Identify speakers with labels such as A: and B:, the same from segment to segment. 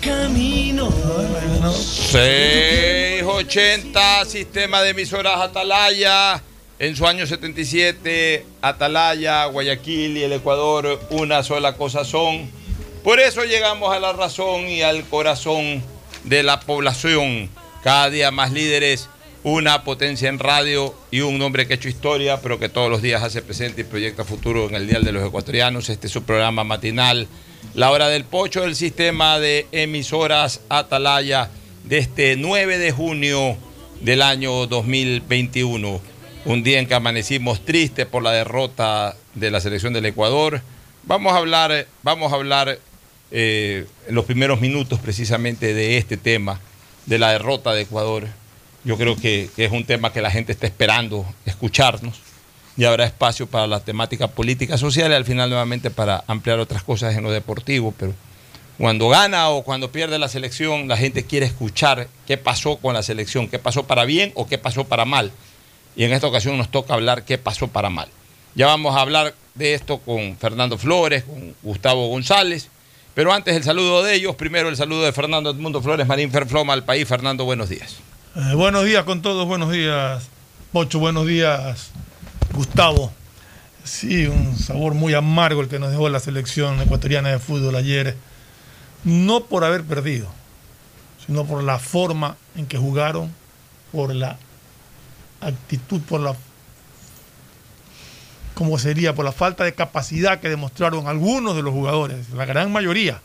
A: Camino.
B: 680, sistema de emisoras Atalaya. En su año 77, Atalaya, Guayaquil y el Ecuador, una sola cosa son. Por eso llegamos a la razón y al corazón de la población. Cada día más líderes, una potencia en radio y un hombre que ha hecho historia, pero que todos los días hace presente y proyecta futuro en el Dial de los Ecuatorianos. Este es su programa matinal la hora del pocho del sistema de emisoras Atalaya de este 9 de junio del año 2021. Un día en que amanecimos tristes por la derrota de la selección del Ecuador. Vamos a hablar, vamos a hablar eh, en los primeros minutos precisamente de este tema, de la derrota de Ecuador. Yo creo que, que es un tema que la gente está esperando escucharnos y habrá espacio para la temática política social y al final nuevamente para ampliar otras cosas en lo deportivo. Pero cuando gana o cuando pierde la selección, la gente quiere escuchar qué pasó con la selección, qué pasó para bien o qué pasó para mal. Y en esta ocasión nos toca hablar qué pasó para mal. Ya vamos a hablar de esto con Fernando Flores, con Gustavo González. Pero antes el saludo de ellos, primero el saludo de Fernando Edmundo Flores, Marín Ferfloma al país. Fernando, buenos días.
C: Eh, buenos días con todos, buenos días, Pocho, buenos días, Gustavo. Sí, un sabor muy amargo el que nos dejó la selección ecuatoriana de fútbol ayer. No por haber perdido, sino por la forma en que jugaron, por la actitud, por la. ¿Cómo sería? Por la falta de capacidad que demostraron algunos de los jugadores, la gran mayoría,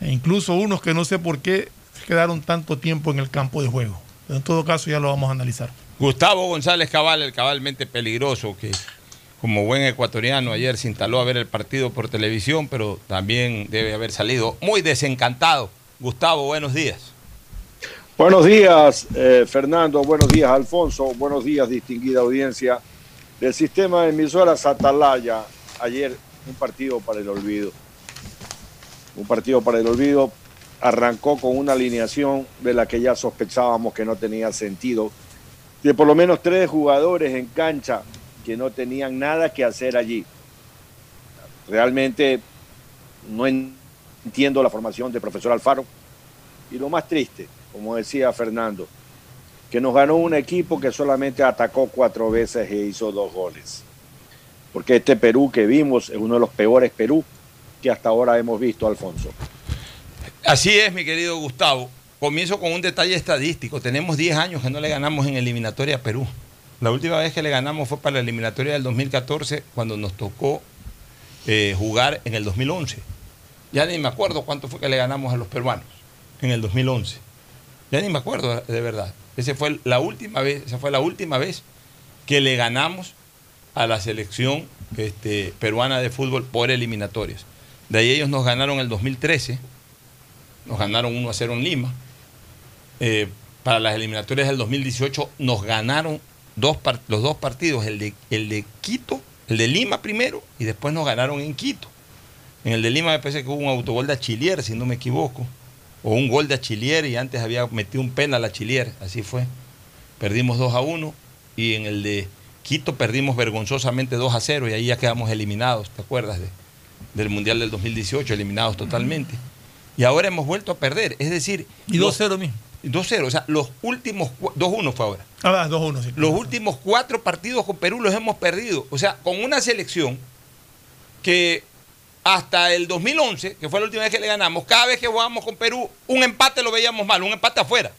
C: e incluso unos que no sé por qué quedaron tanto tiempo en el campo de juego. Pero en todo caso ya lo vamos a analizar.
B: Gustavo González Cabal, el cabalmente peligroso, que como buen ecuatoriano ayer se instaló a ver el partido por televisión, pero también debe haber salido muy desencantado. Gustavo, buenos días.
D: Buenos días, eh, Fernando. Buenos días, Alfonso. Buenos días, distinguida audiencia del sistema de emisoras Atalaya. Ayer un partido para el olvido. Un partido para el olvido. Arrancó con una alineación de la que ya sospechábamos que no tenía sentido. De por lo menos tres jugadores en cancha que no tenían nada que hacer allí. Realmente no entiendo la formación del profesor Alfaro. Y lo más triste, como decía Fernando, que nos ganó un equipo que solamente atacó cuatro veces e hizo dos goles. Porque este Perú que vimos es uno de los peores Perú que hasta ahora hemos visto, Alfonso.
B: Así es, mi querido Gustavo. Comienzo con un detalle estadístico. Tenemos 10 años que no le ganamos en eliminatoria a Perú. La última vez que le ganamos fue para la eliminatoria del 2014, cuando nos tocó eh, jugar en el 2011. Ya ni me acuerdo cuánto fue que le ganamos a los peruanos en el 2011. Ya ni me acuerdo de verdad. Esa fue la última vez, esa fue la última vez que le ganamos a la selección este, peruana de fútbol por eliminatorias. De ahí ellos nos ganaron el 2013, nos ganaron 1 a 0 en Lima. Eh, para las eliminatorias del 2018 nos ganaron dos los dos partidos, el de, el de Quito, el de Lima primero, y después nos ganaron en Quito. En el de Lima me parece que hubo un autogol de Achillier, si no me equivoco, o un gol de Achillier y antes había metido un penal a Achillier, así fue. Perdimos 2 a 1 y en el de Quito perdimos vergonzosamente 2 a 0 y ahí ya quedamos eliminados, ¿te acuerdas? De, del Mundial del 2018, eliminados totalmente. Y ahora hemos vuelto a perder, es decir...
C: Y 2-0 mismo.
B: 2-0, o sea, los últimos 2-1 fue ahora.
C: Ah, 2-1, sí.
B: Los últimos cuatro partidos con Perú los hemos perdido. O sea, con una selección que hasta el 2011, que fue la última vez que le ganamos, cada vez que jugábamos con Perú, un empate lo veíamos mal, un empate afuera.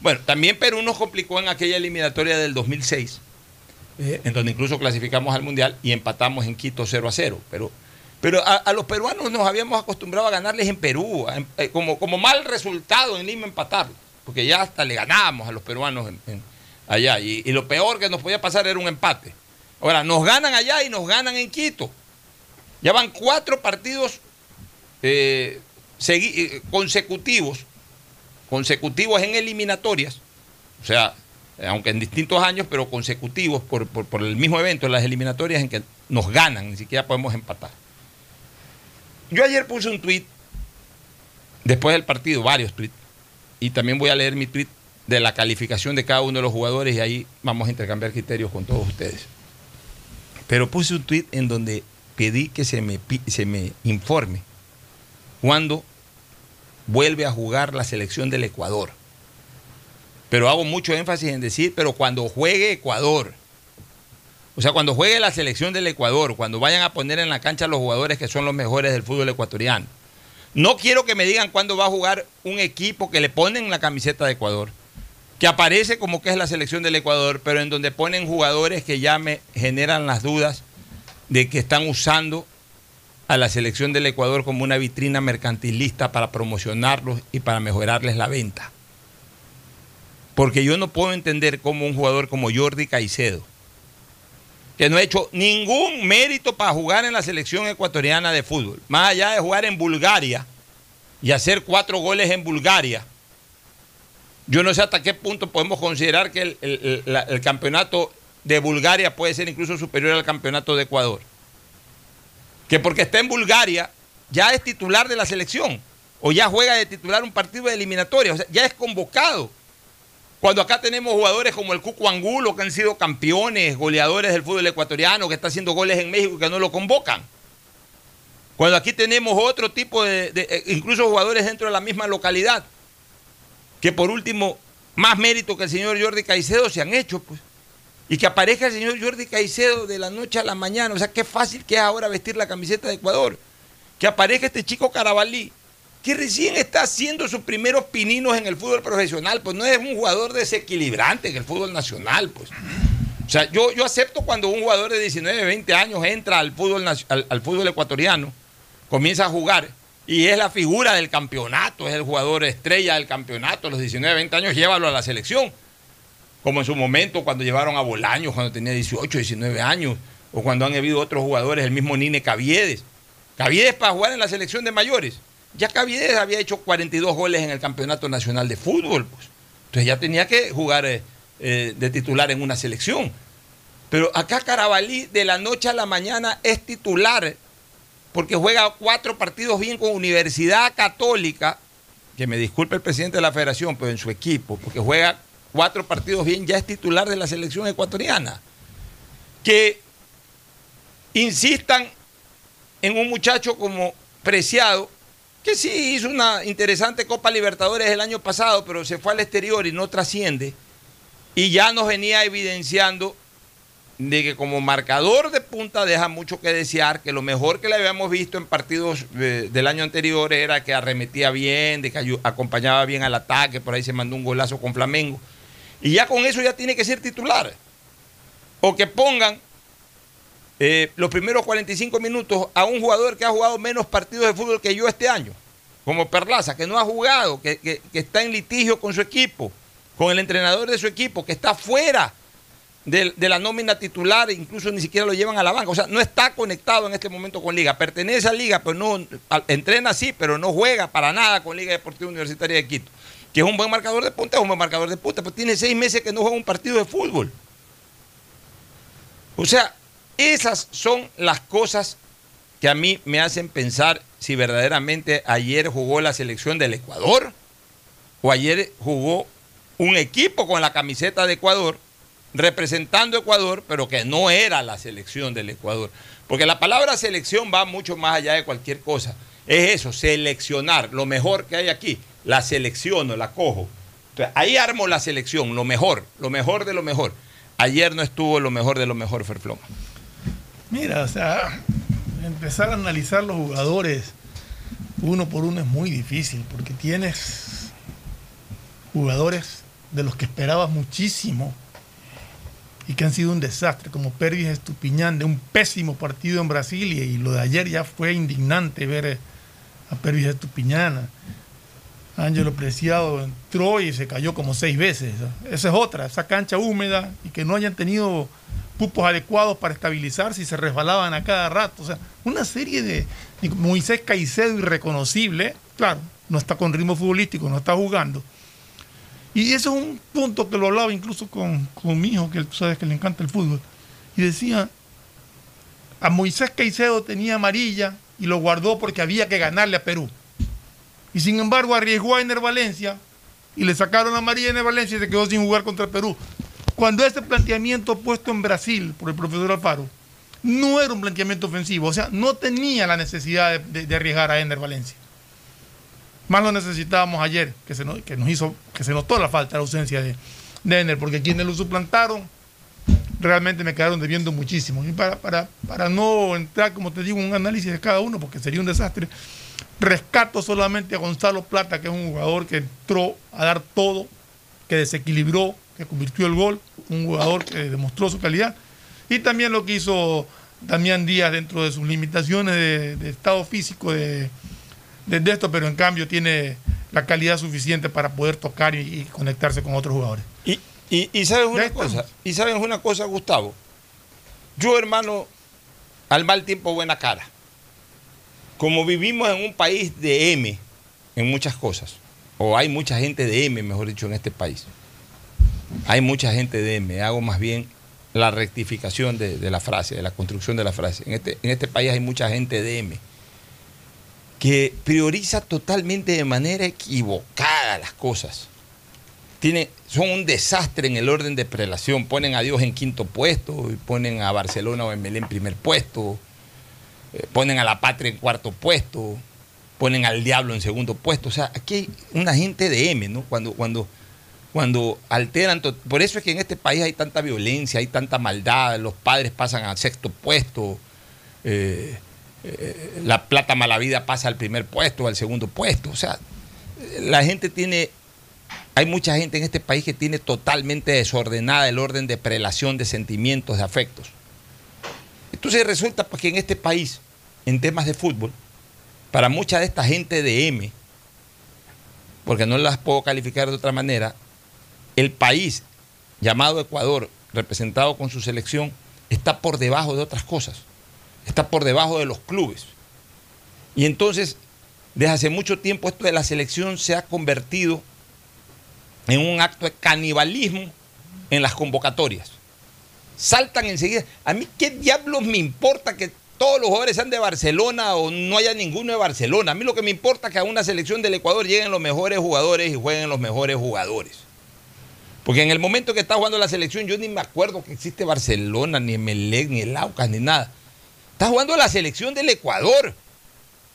B: Bueno, también Perú nos complicó en aquella eliminatoria del 2006, eh, en donde incluso clasificamos al Mundial y empatamos en Quito 0 a 0. Pero, pero a, los peruanos nos habíamos acostumbrado a ganarles en Perú, eh, como, mal resultado en Lima empatar, porque ya hasta le ganábamos a los peruanos allá. Y, lo peor que nos podía pasar era un empate. Ahora, nos ganan allá y nos ganan en Quito. Ya van cuatro partidos eh, consecutivos consecutivos en eliminatorias, o sea, aunque en distintos años, pero consecutivos por, el mismo evento, en las eliminatorias en que nos ganan, ni siquiera podemos empatar. Yo ayer puse un tweet, después del partido, varios tweets, y también voy a leer mi tweet de la calificación de cada uno de los jugadores y ahí vamos a intercambiar criterios con todos ustedes. Pero puse un tweet en donde pedí que se me, se me informe cuando vuelve a jugar la selección del Ecuador. Pero hago mucho énfasis en decir, pero cuando juegue Ecuador, o sea, cuando juegue la selección del Ecuador, cuando vayan a poner en la cancha los jugadores que son los mejores del fútbol ecuatoriano. No quiero que me digan cuándo va a jugar un equipo que le ponen la camiseta de Ecuador, que aparece como que es la selección del Ecuador, pero en donde ponen jugadores que ya me generan las dudas de que están usando a la selección del Ecuador como una vitrina mercantilista para promocionarlos y para mejorarles la venta. Porque yo no puedo entender cómo un jugador como Jordi Caicedo, que no ha hecho ningún mérito para jugar en la selección ecuatoriana de fútbol, más allá de jugar en Bulgaria y hacer cuatro goles en Bulgaria, yo no sé hasta qué punto podemos considerar que el, el campeonato de Bulgaria puede ser incluso superior al campeonato de Ecuador que porque está en Bulgaria ya es titular de la selección o ya juega de titular un partido de eliminatoria, o sea, ya es convocado. Cuando acá tenemos jugadores como el Cuco Angulo, que han sido campeones, goleadores del fútbol ecuatoriano, que está haciendo goles en México y que no lo convocan. Cuando aquí tenemos otro tipo de, eh, incluso jugadores dentro de la misma localidad, que por último, más mérito que el señor Jordi Caicedo se han hecho, pues. Y que aparezca el señor Jordi Caicedo de la noche a la mañana. O sea, qué fácil que es ahora vestir la camiseta de Ecuador. Que aparezca este chico Carabalí, que recién está haciendo sus primeros pininos en el fútbol profesional. Pues no es un jugador desequilibrante en el fútbol nacional, pues. O sea, yo, yo acepto cuando un jugador de 19, 20 años entra al fútbol, al fútbol ecuatoriano, comienza a jugar y es la figura del campeonato, es el jugador estrella del campeonato, a los 19, 20 años llévalo a la selección como en su momento cuando llevaron a Bolaños cuando tenía 18, 19 años, o cuando han habido otros jugadores, el mismo Nine Caviedes. Caviedes para jugar en la selección de mayores. Ya Caviedes había hecho 42 goles en el Campeonato Nacional de Fútbol. Pues. Entonces ya tenía que jugar eh, eh, de titular en una selección. Pero acá Carabalí de la noche a la mañana es titular porque juega cuatro partidos bien con Universidad Católica, que me disculpe el presidente de la federación, pero en su equipo, porque juega cuatro partidos bien, ya es titular de la selección ecuatoriana. Que insistan en un muchacho como Preciado, que sí hizo una interesante Copa Libertadores el año pasado, pero se fue al exterior y no trasciende. Y ya nos venía evidenciando de que como marcador de punta deja mucho que desear, que lo mejor que le habíamos visto en partidos del año anterior era que arremetía bien, de que acompañaba bien al ataque, por ahí se mandó un golazo con Flamengo. Y ya con eso ya tiene que ser titular. O que pongan eh, los primeros 45 minutos a un jugador que ha jugado menos partidos de fútbol que yo este año, como Perlaza, que no ha jugado, que, está en litigio con su equipo, con el entrenador de su equipo, que está fuera de, de, la nómina titular, incluso ni siquiera lo llevan a la banca. O sea, no está conectado en este momento con Liga. Pertenece a Liga, pero no entrena sí, pero no juega para nada con Liga Deportiva Universitaria de Quito. Que es un buen marcador de punta, es un buen marcador de punta, pero tiene seis meses que no juega un partido de fútbol. O sea, esas son las cosas que a mí me hacen pensar si verdaderamente ayer jugó la selección del Ecuador o ayer jugó un equipo con la camiseta de Ecuador representando Ecuador, pero que no era la selección del Ecuador. Porque la palabra selección va mucho más allá de cualquier cosa. Es eso, seleccionar lo mejor que hay aquí. La selecciono, la cojo. ahí armo la selección, lo mejor, lo mejor de lo mejor. Ayer no estuvo lo mejor de lo mejor, Ferfloma.
C: Mira, o sea, empezar a analizar los jugadores uno por uno es muy difícil porque tienes jugadores de los que esperabas muchísimo y que han sido un desastre, como Pervis Estupiñán, de un pésimo partido en Brasil y, lo de ayer ya fue indignante ver a Pervis Estupiñán. Ángelo Preciado entró y se cayó como seis veces. Esa es otra, esa cancha húmeda y que no hayan tenido cupos adecuados para estabilizarse y se resbalaban a cada rato. O sea, una serie de, Moisés Caicedo irreconocible, claro, no está con ritmo futbolístico, no está jugando. Y eso es un punto que lo hablaba incluso con, con mi hijo, que tú sabes que le encanta el fútbol. Y decía, a Moisés Caicedo tenía amarilla y lo guardó porque había que ganarle a Perú. Y sin embargo arriesgó a Ener Valencia y le sacaron a Ener Valencia y se quedó sin jugar contra Perú. Cuando ese planteamiento puesto en Brasil por el profesor Alfaro no era un planteamiento ofensivo, o sea, no tenía la necesidad de, arriesgar a Ender Valencia. Más lo necesitábamos ayer, que se, nos, hizo, que se notó la falta, la ausencia de, de Ender, porque quienes lo suplantaron realmente me quedaron debiendo muchísimo. Y para, para, para no entrar, como te digo, en un análisis de cada uno, porque sería un desastre, rescato solamente a Gonzalo Plata, que es un jugador que entró a dar todo, que desequilibró, que convirtió el gol, un jugador que demostró su calidad, y también lo que hizo Damián Díaz dentro de sus limitaciones de, estado físico de, esto, pero en cambio tiene la calidad suficiente para poder tocar y, conectarse con otros jugadores.
B: Y, y, sabes una cosa, y sabes una cosa, Gustavo. Yo, hermano, al mal tiempo buena cara. Como vivimos en un país de M en muchas cosas, o hay mucha gente de M, mejor dicho, en este país hay mucha gente de M, hago más bien la rectificación de, la frase, de la construcción de la frase. En este, en este país hay mucha gente de M que prioriza totalmente de manera equivocada las cosas. Son un desastre en el orden de prelación. Ponen a Dios en quinto puesto, y ponen a Barcelona o Emelé en primer puesto, eh, ponen a la patria en cuarto puesto, ponen al diablo en segundo puesto. O sea, aquí hay una gente de M, ¿no? Cuando, cuando cuando alteran. Por eso es que en este país hay tanta violencia, hay tanta maldad, los padres pasan al sexto puesto, eh, eh, la plata mala vida pasa al primer puesto, al segundo puesto. O sea, la gente tiene, hay mucha gente en este país que tiene totalmente desordenada el orden de prelación de sentimientos, de afectos. Entonces resulta pues, que en este país, en temas de fútbol, para mucha de esta gente de M, porque no las puedo calificar de otra manera, el país llamado Ecuador, representado con su selección, está por debajo de otras cosas, está por debajo de los clubes. Y entonces, desde hace mucho tiempo esto de la selección se ha convertido en un acto de canibalismo en las convocatorias. Saltan enseguida. A mí qué diablos me importa que todos los jugadores sean de Barcelona o no haya ninguno de Barcelona. A mí lo que me importa es que a una selección del Ecuador lleguen los mejores jugadores y jueguen los mejores jugadores. Porque en el momento que está jugando la selección, yo ni me acuerdo que existe Barcelona, ni Emelec, ni el Aucas, ni nada. Está jugando la selección del Ecuador.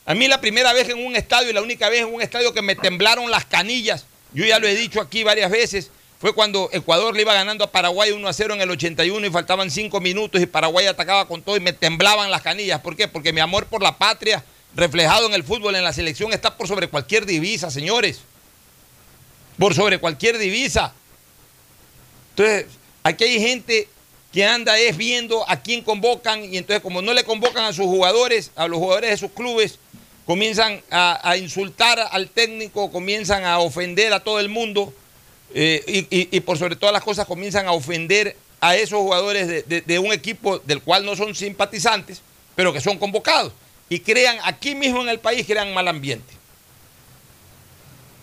B: A mí la primera vez en un estadio y la única vez en un estadio que me temblaron las canillas, yo ya lo he dicho aquí varias veces, fue cuando Ecuador le iba ganando a Paraguay 1 a 0 en el 81 y faltaban 5 minutos y Paraguay atacaba con todo y me temblaban las canillas. ¿Por qué? Porque mi amor por la patria, reflejado en el fútbol, en la selección, está por sobre cualquier divisa, señores. Por sobre cualquier divisa. Entonces, aquí hay gente que anda es viendo a quién convocan y entonces como no le convocan a sus jugadores, a los jugadores de sus clubes, comienzan a, insultar al técnico, comienzan a ofender a todo el mundo eh, y, por sobre todas las cosas comienzan a ofender a esos jugadores de, de- de un equipo del cual no son simpatizantes, pero que son convocados. Y crean, aquí mismo en el país, crean mal ambiente.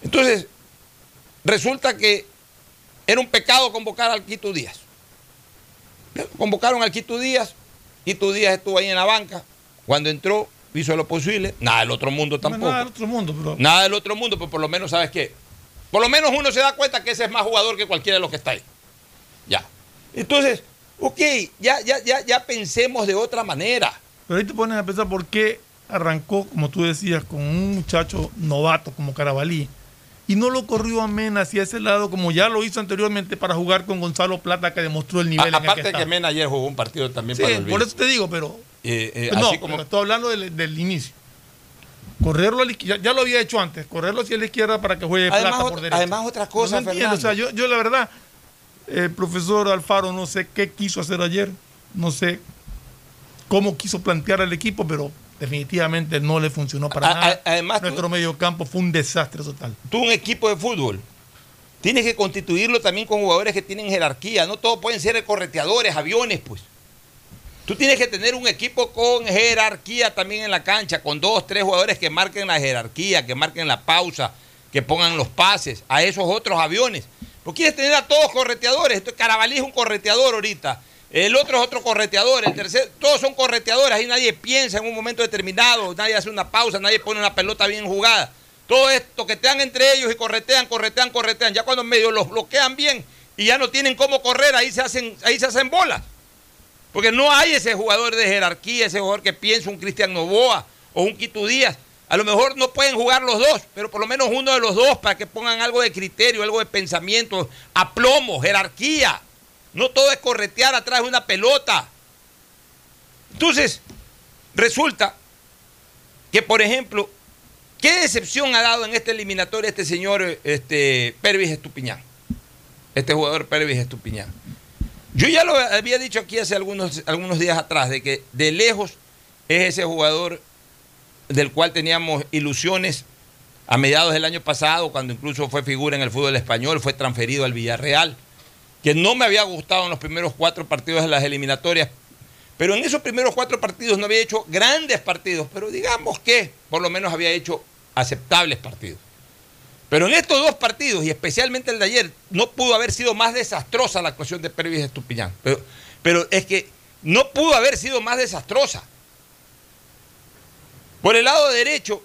B: Entonces, resulta que era un pecado convocar al Quito Díaz. Convocaron al Quito Díaz, Quito Díaz estuvo ahí en la banca, cuando entró hizo lo posible, nada del otro mundo
C: No
B: tampoco.
C: nada del otro mundo, pero
B: Nada del otro mundo, pero por lo menos, ¿sabes qué? Por lo menos uno se da cuenta que ese es más jugador que cualquiera de los que está ahí. Ya. Entonces, ok, ya, ya, ya, ya pensemos de otra manera.
C: Pero ahí te pones a pensar por qué arrancó, como tú decías, con un muchacho novato como Carabalí y no lo corrió a Mena hacia ese lado como ya lo hizo anteriormente para jugar con Gonzalo Plata que demostró el nivel
B: A-
C: en el
B: aparte
C: que
B: que. Mena ayer jugó un partido también
C: Sí,
B: para el
C: por eso te digo, pero
B: Eh, eh,
C: no,
B: así como
C: pero estoy hablando del, del inicio. Correrlo a la izquierda, ya, lo había hecho antes, correrlo hacia la izquierda para que juegue
B: Además,
C: Plata por derecha.
B: además, otra cosa,
C: No entiendo, o sea, yo, yo la verdad, el profesor Alfaro no sé qué quiso hacer ayer, no sé cómo quiso plantear al equipo, pero definitivamente no le funcionó para
B: A-
C: nada.
B: además,
C: Nuestro medio campo fue un desastre total.
B: tú un equipo de fútbol tienes que constituirlo también con jugadores que tienen jerarquía. No todos pueden ser correteadores, aviones, pues. Tú tienes que tener un equipo con jerarquía también en la cancha, con dos, tres jugadores que marquen la jerarquía, que marquen la pausa, que pongan los pases a esos otros aviones. Porque quieres tener a todos correteadores. Carabalí es un correteador ahorita. El otro es otro correteador. El tercero, todos son correteadores. Ahí nadie piensa en un momento determinado. Nadie hace una pausa. Nadie pone una pelota bien jugada. Todo esto que toquetean entre ellos y corretean, corretean, corretean. Ya cuando medio los bloquean bien y ya no tienen cómo correr, ahí se hacen, ahí se hacen bolas. Porque no hay ese jugador de jerarquía, ese jugador que piensa, un Cristian Novoa o un Quito Díaz. A lo mejor no pueden jugar los dos, pero por lo menos uno de los dos para que pongan algo de criterio, algo de pensamiento, aplomo, jerarquía. No todo es corretear atrás de una pelota. Entonces, resulta que, por ejemplo, ¿qué decepción ha dado en esta eliminatoria este señor este, Pervis Estupiñán? Este jugador Pervis Estupiñán. Yo ya lo había dicho aquí hace algunos, algunos días atrás, de que de lejos es ese jugador del cual teníamos ilusiones a mediados del año pasado, cuando incluso fue figura en el fútbol español, fue transferido al Villarreal, que no me había gustado en los primeros cuatro partidos de las eliminatorias, pero en esos primeros cuatro partidos no había hecho grandes partidos, pero digamos que por lo menos había hecho aceptables partidos. Pero en estos dos partidos, y especialmente el de ayer, no pudo haber sido más desastrosa la actuación de Pervis Estupiñán. Pero, pero es que no pudo haber sido más desastrosa. Por el lado derecho,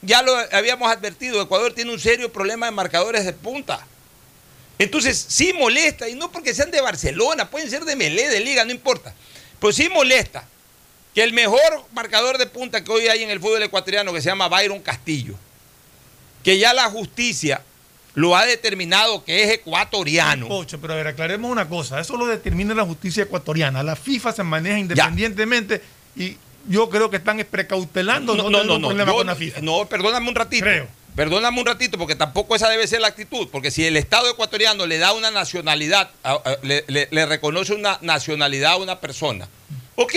B: ya lo habíamos advertido, Ecuador tiene un serio problema de marcadores de punta. Entonces, sí molesta, y no porque sean de Barcelona, pueden ser de Melé, de Liga, no importa. Pero sí molesta que el mejor marcador de punta que hoy hay en el fútbol ecuatoriano, que se llama Byron Castillo, que ya la justicia lo ha determinado que es ecuatoriano.
C: Pocho, pero a ver, aclaremos una cosa. Eso lo determina la justicia ecuatoriana. La FIFA se maneja independientemente y yo creo que están precautelando no, un problema
B: yo
C: con la
B: no-
C: FIFA.
B: No, perdóname un ratito.
C: Creo.
B: Perdóname un ratito, porque tampoco esa debe ser la actitud. Porque si el Estado ecuatoriano le da una nacionalidad, le- le reconoce una nacionalidad a una persona, ok.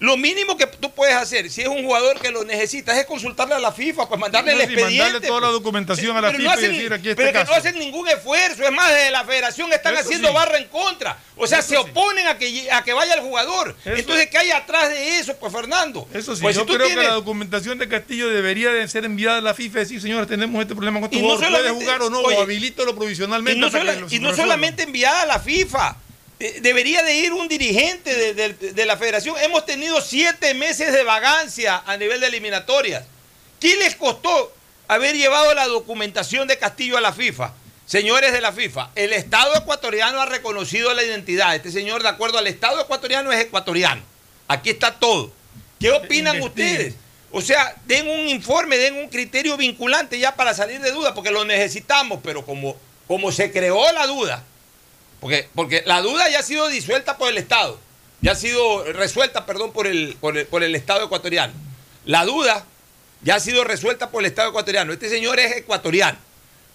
B: Lo mínimo que tú puedes hacer, si es un jugador que lo necesitas, es consultarle a la FIFA, pues mandarle
C: No,
B: el expediente.
C: mandarle toda la
B: pues.
C: documentación a la FIFA y
B: hacen-
C: decir, aquí está
B: Pero
C: el
B: que
C: caso.
B: no hacen ningún esfuerzo. Es más, desde la federación están
C: Eso
B: haciendo
C: sí.
B: barra en contra. O sea,
C: Eso
B: se
C: sí.
B: oponen a que, a que vaya el jugador.
C: Eso-
B: Entonces, ¿qué hay atrás de eso, pues, Fernando?
C: Eso sí,
B: Pues,
C: yo
B: si
C: creo
B: tienes-
C: que la documentación de Castillo debería de ser enviada a la FIFA y decir, señores, tenemos este problema con este
B: Y no
C: jugador, puede jugar o no,
B: oye,
C: o habilítelo provisionalmente.
B: Y no, sola- y solamente enviada a la FIFA. Eh, Debería de ir un dirigente de, de- de la federación. Hemos tenido siete meses de vagancia a nivel de eliminatorias. ¿Qué les costó haber llevado la documentación de Castillo a la FIFA? Señores de la FIFA, el Estado ecuatoriano ha reconocido la identidad. Este señor, de acuerdo al Estado ecuatoriano, es ecuatoriano. Aquí está todo. ¿Qué opinan ustedes? O sea, den un informe, den un criterio vinculante ya para salir de duda, porque lo necesitamos, pero como, como se creó la duda, porque, porque la duda ya ha sido disuelta por el Estado, ya ha sido resuelta, perdón, por el, por el, por el Estado ecuatoriano. La duda ya ha sido resuelta por el Estado ecuatoriano. Este señor es ecuatoriano.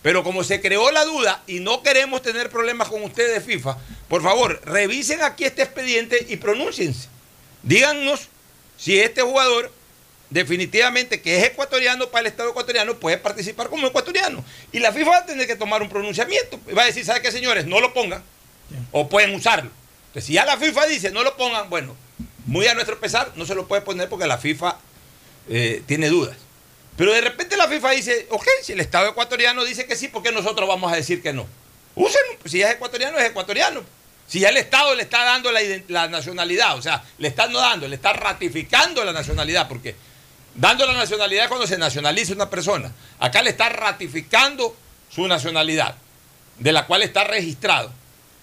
B: Pero como se creó la duda y no queremos tener problemas con ustedes de FIFA, por favor, revisen aquí este expediente y pronúnciense. Díganos si este jugador definitivamente que es ecuatoriano para el Estado ecuatoriano puede participar como ecuatoriano. Y la FIFA va a tener que tomar un pronunciamiento. Va a decir, ¿sabe qué, señores? No lo pongan o pueden usarlo. Entonces, si ya la FIFA dice no lo pongan, bueno, muy a nuestro pesar, no se lo puede poner porque la FIFA eh, tiene dudas. Pero de repente la FIFA dice, ok, si el Estado ecuatoriano dice que sí, ¿por qué nosotros vamos a decir que no? Úsenlo, si es ecuatoriano, es ecuatoriano. Si ya el Estado le está dando la, nacionalidad, o sea, le está no dando, le está ratificando la nacionalidad, porque dando la nacionalidad cuando se nacionaliza una persona. Acá le está ratificando su nacionalidad, de la cual está registrado.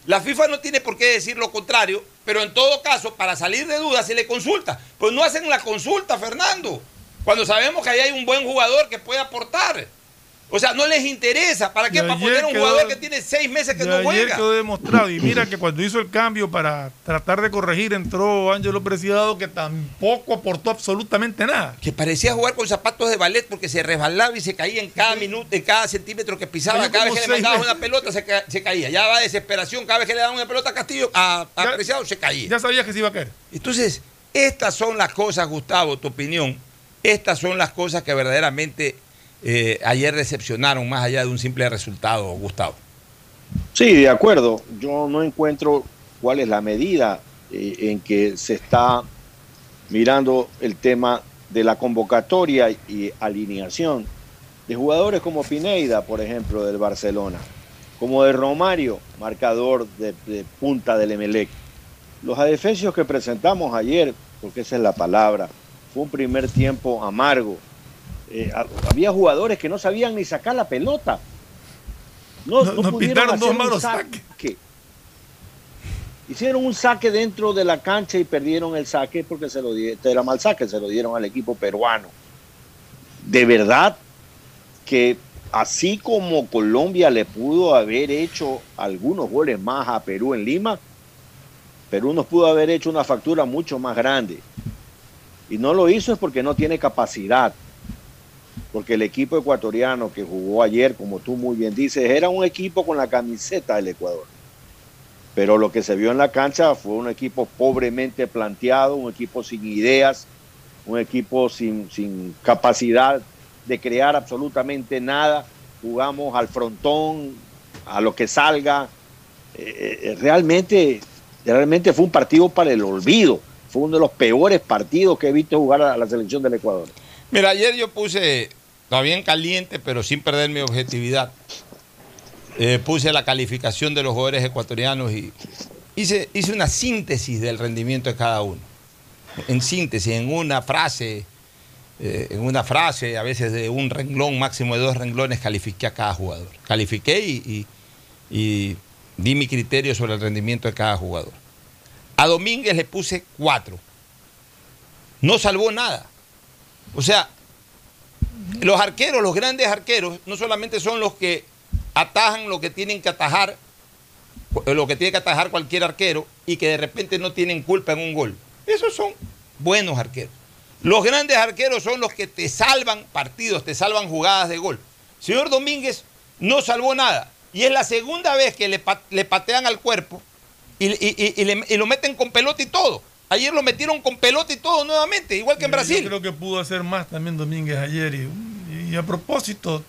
B: La FIFA no tiene por qué decir lo contrario, pero en todo caso, para salir de dudas, se le consulta. Pues no hacen la consulta, Fernando. Cuando sabemos que ahí hay un buen jugador que puede aportar. O sea, no les interesa. ¿Para qué? Para poner un jugador que tiene seis meses que no
C: ayer
B: juega.
C: quedó demostrado. Y mira que cuando hizo el cambio para tratar de corregir, entró Ángelo Preciado, que tampoco aportó absolutamente nada.
B: Que parecía jugar con zapatos de ballet porque se resbalaba y se caía en cada minuto, en cada centímetro que pisaba. Cada vez que le mandabas una pelota se, ca se, caía. Ya va desesperación. Cada vez que le daban una pelota a Castillo, a, a ya, Preciado, se caía.
C: Ya sabía que se iba a caer.
B: Entonces, estas son las cosas, Gustavo, tu opinión. Estas son las cosas que verdaderamente eh, ayer decepcionaron más allá de un simple resultado, Gustavo.
D: Sí, de acuerdo. Yo no encuentro cuál es la medida eh, en que se está mirando el tema de la convocatoria y alineación de jugadores como Pineida, por ejemplo, del Barcelona, como de Romario, marcador de, punta del Emelec. Los adefesios que presentamos ayer, porque esa es la palabra, fue un primer tiempo amargo. Eh, había jugadores que no sabían ni sacar la pelota. No, no, no pudieron hacer un saque. saque. Hicieron un saque dentro de la cancha y perdieron el saque porque se lo dieron, era mal saque, se lo dieron al equipo peruano. De verdad que así como Colombia le pudo haber hecho algunos goles más a Perú en Lima, Perú nos pudo haber hecho una factura mucho más grande. Y no lo hizo es porque no tiene capacidad. Porque el equipo ecuatoriano que jugó ayer, como tú muy bien dices, era un equipo con la camiseta del Ecuador. Pero lo que se vio en la cancha fue un equipo pobremente planteado, un equipo sin ideas, un equipo sin, sin capacidad de crear absolutamente nada. Jugamos al frontón, a lo que salga. Eh, realmente, realmente fue un partido para el olvido fue uno de los peores partidos que he visto jugar a la selección del Ecuador.
B: Mira, ayer yo puse, todavía en caliente, pero sin perder mi objetividad, eh, puse la calificación de los jugadores ecuatorianos y hice, hice una síntesis del rendimiento de cada uno. En síntesis, en una frase, eh, en una frase, a veces de un renglón, máximo de dos renglones, califiqué a cada jugador. Califiqué y, y di mi criterio sobre el rendimiento de cada jugador. A Domínguez le puse cuatro. No salvó nada. O sea, los arqueros, los grandes arqueros, no solamente son los que atajan lo que tienen que atajar, lo que tiene que atajar cualquier arquero y que de repente no tienen culpa en un gol. Esos son buenos arqueros. Los grandes arqueros son los que te salvan partidos, te salvan jugadas de gol. Señor Domínguez no salvó nada. Y es la segunda vez que le, patean al cuerpo y, le, y, lo meten con pelota y todo. Ayer lo metieron con pelota y todo nuevamente, igual que en Brasil.
C: Yo creo que pudo hacer más también Domínguez ayer. Y, a propósito,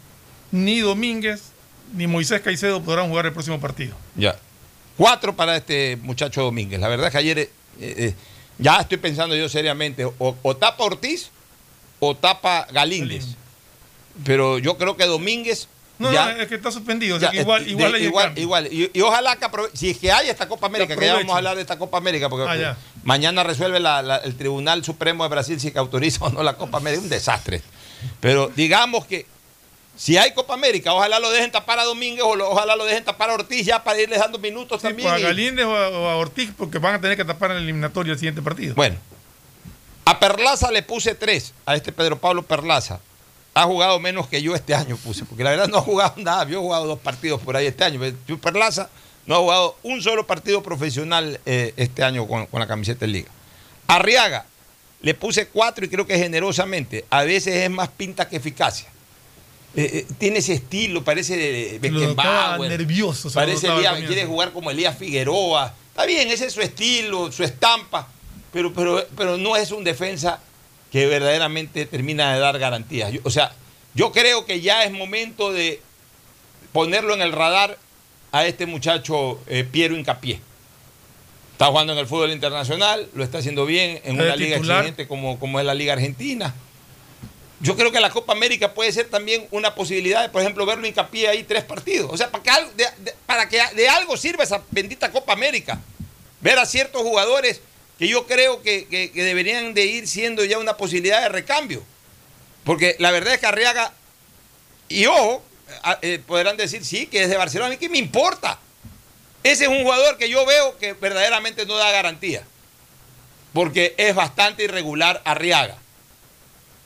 C: ni Domínguez ni Moisés Caicedo podrán jugar el próximo partido.
B: Ya. Cuatro para este muchacho Domínguez. La verdad es que ayer eh, eh, ya estoy pensando yo seriamente, o, o tapa Ortiz o tapa Galíndez. Galíndez. Pero yo creo que Domínguez
C: no, ya, no, es que está suspendido. O sea, ya, igual, igual,
B: de, igual, igual. Y, y, ojalá que si es que hay esta Copa América, que ya vamos a hablar de esta Copa América, porque ah, mañana resuelve la, la, el Tribunal Supremo de Brasil si que autoriza o no la Copa América. Un desastre. Pero digamos que si hay Copa América, ojalá lo dejen tapar a Domínguez o lo, ojalá lo dejen tapar a Ortiz ya para irles dando minutos
C: sí,
B: también.
C: Pues a Galíndez o a, o a Ortiz, porque van a tener que tapar en el eliminatorio el siguiente partido.
B: Bueno, a Perlaza le puse tres, a este Pedro Pablo Perlaza ha jugado menos que yo este año, puse, porque la verdad no ha jugado nada. Yo he jugado dos partidos por ahí este año. Perlaza no ha jugado un solo partido profesional eh, este año con, con, la camiseta de liga. Arriaga, le puse cuatro y creo que generosamente. A veces es más pinta que eficacia. Eh, eh, tiene ese estilo, parece de
C: Beckenbauer. nervioso.
B: Parece Elías, quiere jugar como Elías Figueroa. Está bien, ese es su estilo, su estampa, pero, pero, pero no es un defensa que verdaderamente termina de dar garantías. Yo, o sea, yo creo que ya es momento de ponerlo en el radar a este muchacho eh, Piero Incapié. Está jugando en el fútbol internacional, lo está haciendo bien en
C: ¿Es
B: una liga
C: titular?
B: exigente como, como es la Liga Argentina. Yo creo que la Copa América puede ser también una posibilidad de, por ejemplo, verlo hincapié ahí tres partidos. O sea, para que, algo- de, de- para que de algo sirva esa bendita Copa América. Ver a ciertos jugadores que yo creo que, que- deberían de ir siendo ya una posibilidad de recambio. Porque la verdad es que Arriaga, y ojo, eh, podrán decir, sí, que es de Barcelona, ¿y qué me importa? Ese es un jugador que yo veo que verdaderamente no da garantía. Porque es bastante irregular Arriaga.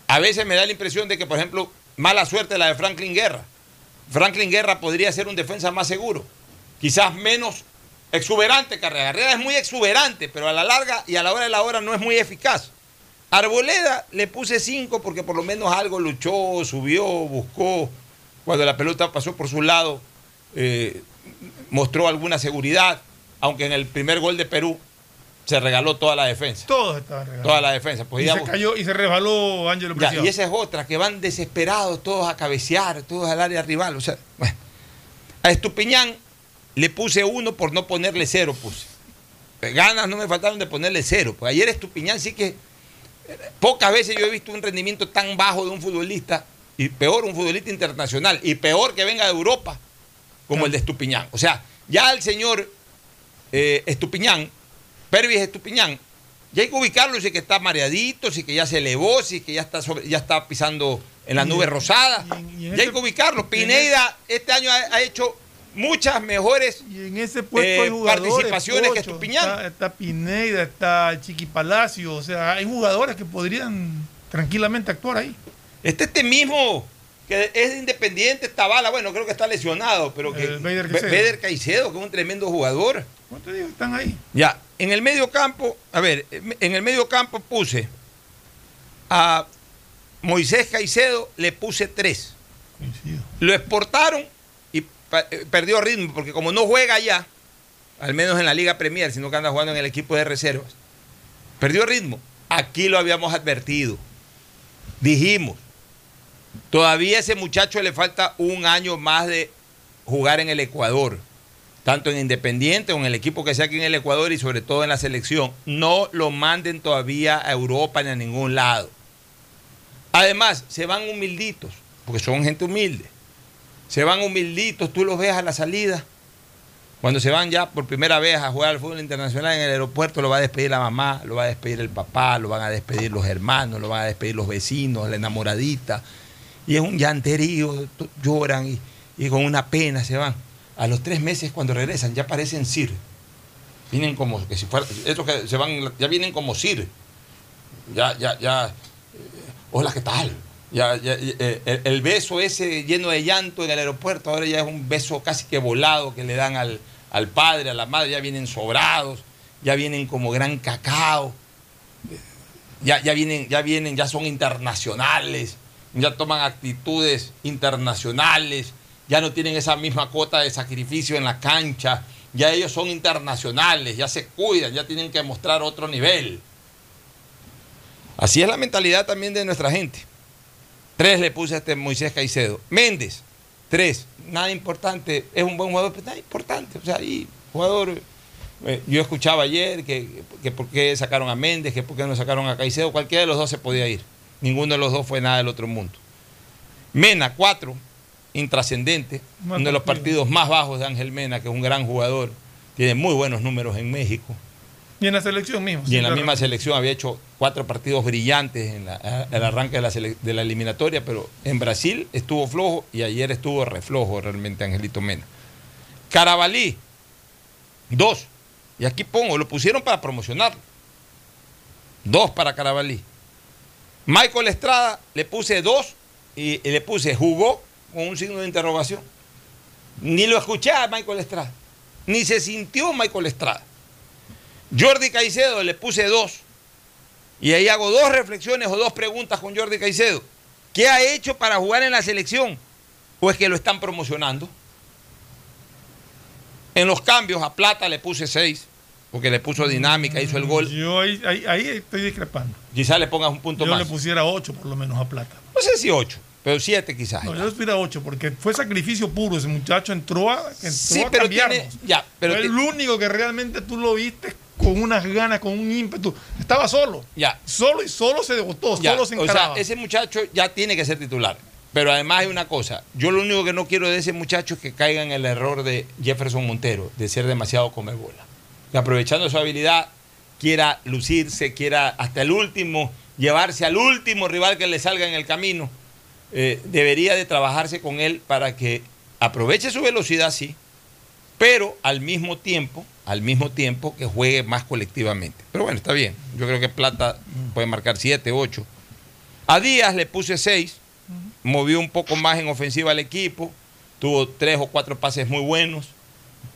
B: A veces me da la impresión de que, por ejemplo, mala suerte la de Franklin Guerra. Franklin Guerra podría ser un defensa más seguro. Quizás menos exuberante Arriaga. Arriaga es muy exuberante, pero a la larga y a la hora de la hora no es muy eficaz. Arboleda le puse 5 porque por lo menos algo luchó, subió, buscó. Cuando la pelota pasó por su lado, eh, mostró alguna seguridad, aunque en el primer gol de Perú se regaló toda la defensa.
C: Todos estaban regalados.
B: Toda la defensa. Pues,
C: y se
B: digamos,
C: cayó y se resbaló Ángelo
B: ya, y esa es otra, que van desesperados todos a cabecear, todos al área rival. O sea, bueno. A Estupiñán le puse uno por no ponerle cero, puse. Ganas no me faltaron de ponerle cero. Pues ayer Estupiñán sí que pocas veces yo he visto un rendimiento tan bajo de un futbolista, y peor un futbolista internacional, y peor que venga de Europa, como el de Estupiñán. O sea, ya el señor eh, Estupiñán, Pervis Estupiñán, ya hay que ubicarlo, si que está mareadito, si que ya se elevó, si que ya está sobre- ya está pisando en la nube rosada.
C: y en- y en
B: ya hay
C: ese-
B: que ubicarlo.
C: y en
B: Pineida este año ha, ha hecho muchas mejores.
C: Y en ese puesto
B: eh,
C: hay
B: participaciones que. Estupiñán.
C: Está, está Pineida, está Chiqui Palacio. O sea, hay jugadores que podrían tranquilamente actuar ahí.
B: Este este mismo que es de independiente, Tabala, bueno, creo que está lesionado, pero que Be-
C: Caicedo.
B: Que es un tremendo jugador.
C: ¿Cómo te digo? Están ahí.
B: Ya, en el medio campo, a ver, en el medio campo puse a Moisés Caicedo, le puse tres.
C: Coincido.
B: Lo exportaron eh, perdió ritmo, porque como no juega ya, al menos en la Liga Premier, sino que anda jugando en el equipo de reservas, perdió ritmo. Aquí lo habíamos advertido. Dijimos, todavía a ese muchacho le falta un año más de jugar en el Ecuador, tanto en Independiente o en el equipo que sea aquí en el Ecuador y sobre todo en la selección. No lo manden todavía a Europa ni a ningún lado. Además, se van humilditos, porque son gente humilde. Se van humilditos, tú los ves a la salida. Cuando se van ya por primera vez a jugar al fútbol internacional en el aeropuerto, lo va a despedir la mamá, lo va a despedir el papá, lo van a despedir los hermanos, lo van a despedir los vecinos, la enamoradita. Y es un llanterío, lloran y, y con una pena se van. A los tres meses cuando regresan ya parecen Sir. Vienen como que si fuera, estos que se van, ya vienen como Sir. Ya, ya, ya. eh, hola, ¿qué tal? Ya, eh, el, el beso ese lleno de llanto en el aeropuerto, ahora ya es un beso casi que volado que le dan al, al padre, a la madre, ya vienen sobrados, ya vienen como gran cacao, ya, ya vienen, ya vienen, ya son internacionales, ya toman actitudes internacionales, ya no tienen esa misma cuota de sacrificio en la cancha, ya ellos son internacionales, ya se cuidan, ya tienen que mostrar otro nivel. Así es la mentalidad también de nuestra gente. Tres le puse a este Moisés Caicedo. Méndez, tres. Nada importante. Es un buen jugador, pero nada importante. O sea, ahí, jugador. eh, yo escuchaba ayer que, que por qué sacaron a Méndez, que por qué no sacaron a Caicedo. Cualquiera de los dos se podía ir. Ninguno de los dos fue nada del otro mundo. Mena, cuatro. Intrascendente. Uno de los
C: partido.
B: partidos más bajos de Ángel Mena, que es un gran jugador. Tiene muy buenos números en México.
C: Y en la selección mismo.
B: Y en la misma selección había hecho cuatro partidos brillantes en la- el arranque de la, sele- de la eliminatoria, pero en Brasil estuvo flojo y ayer estuvo reflojo realmente Angelito Mena. Carabalí, dos. Y aquí pongo, lo pusieron para promocionarlo. Dos para Carabalí. Michael Estrada le puse dos y, y le puse jugó con un signo de interrogación. Ni lo escuché a Michael Estrada. Ni se sintió Michael Estrada. Jordi Caicedo le puse dos. Y ahí hago dos reflexiones o dos preguntas con Jordi Caicedo. ¿Qué ha hecho para jugar en la selección? ¿O es que lo están promocionando? En los cambios a Plata le puse seis, porque le puso dinámica, hizo el gol.
C: Yo ahí, ahí, ahí estoy discrepando.
B: Quizás le pongas un punto
C: Yo
B: más.
C: le pusiera 8 por lo menos a Plata.
B: No sé si ocho, pero siete quizás.
C: No, yo le pusiera 8 porque fue sacrificio puro. Ese muchacho entró a, entró
B: sí,
C: a
B: pero
C: cambiarnos.
B: tiene, ya, pero
C: fue el único que realmente tú lo viste con unas ganas, con un ímpetu. Estaba solo.
B: Ya.
C: Solo y solo se debotó,
B: Ya,
C: solo se
B: o
C: encaraba.
B: sea, ese muchacho ya tiene que ser titular. Pero además hay una cosa. Yo lo único que no quiero de ese muchacho es que caiga en el error de Jefferson Montero, de ser demasiado comer bola. Que aprovechando su habilidad, quiera lucirse, quiera hasta el último, llevarse al último rival que le salga en el camino. Eh, debería de trabajarse con él para que aproveche su velocidad, sí, pero al mismo tiempo, al mismo tiempo que juegue más colectivamente. Pero bueno, está bien. Yo creo que Plata puede marcar 7, 8. A Díaz le puse 6, movió un poco más en ofensiva al equipo, tuvo tres o cuatro pases muy buenos,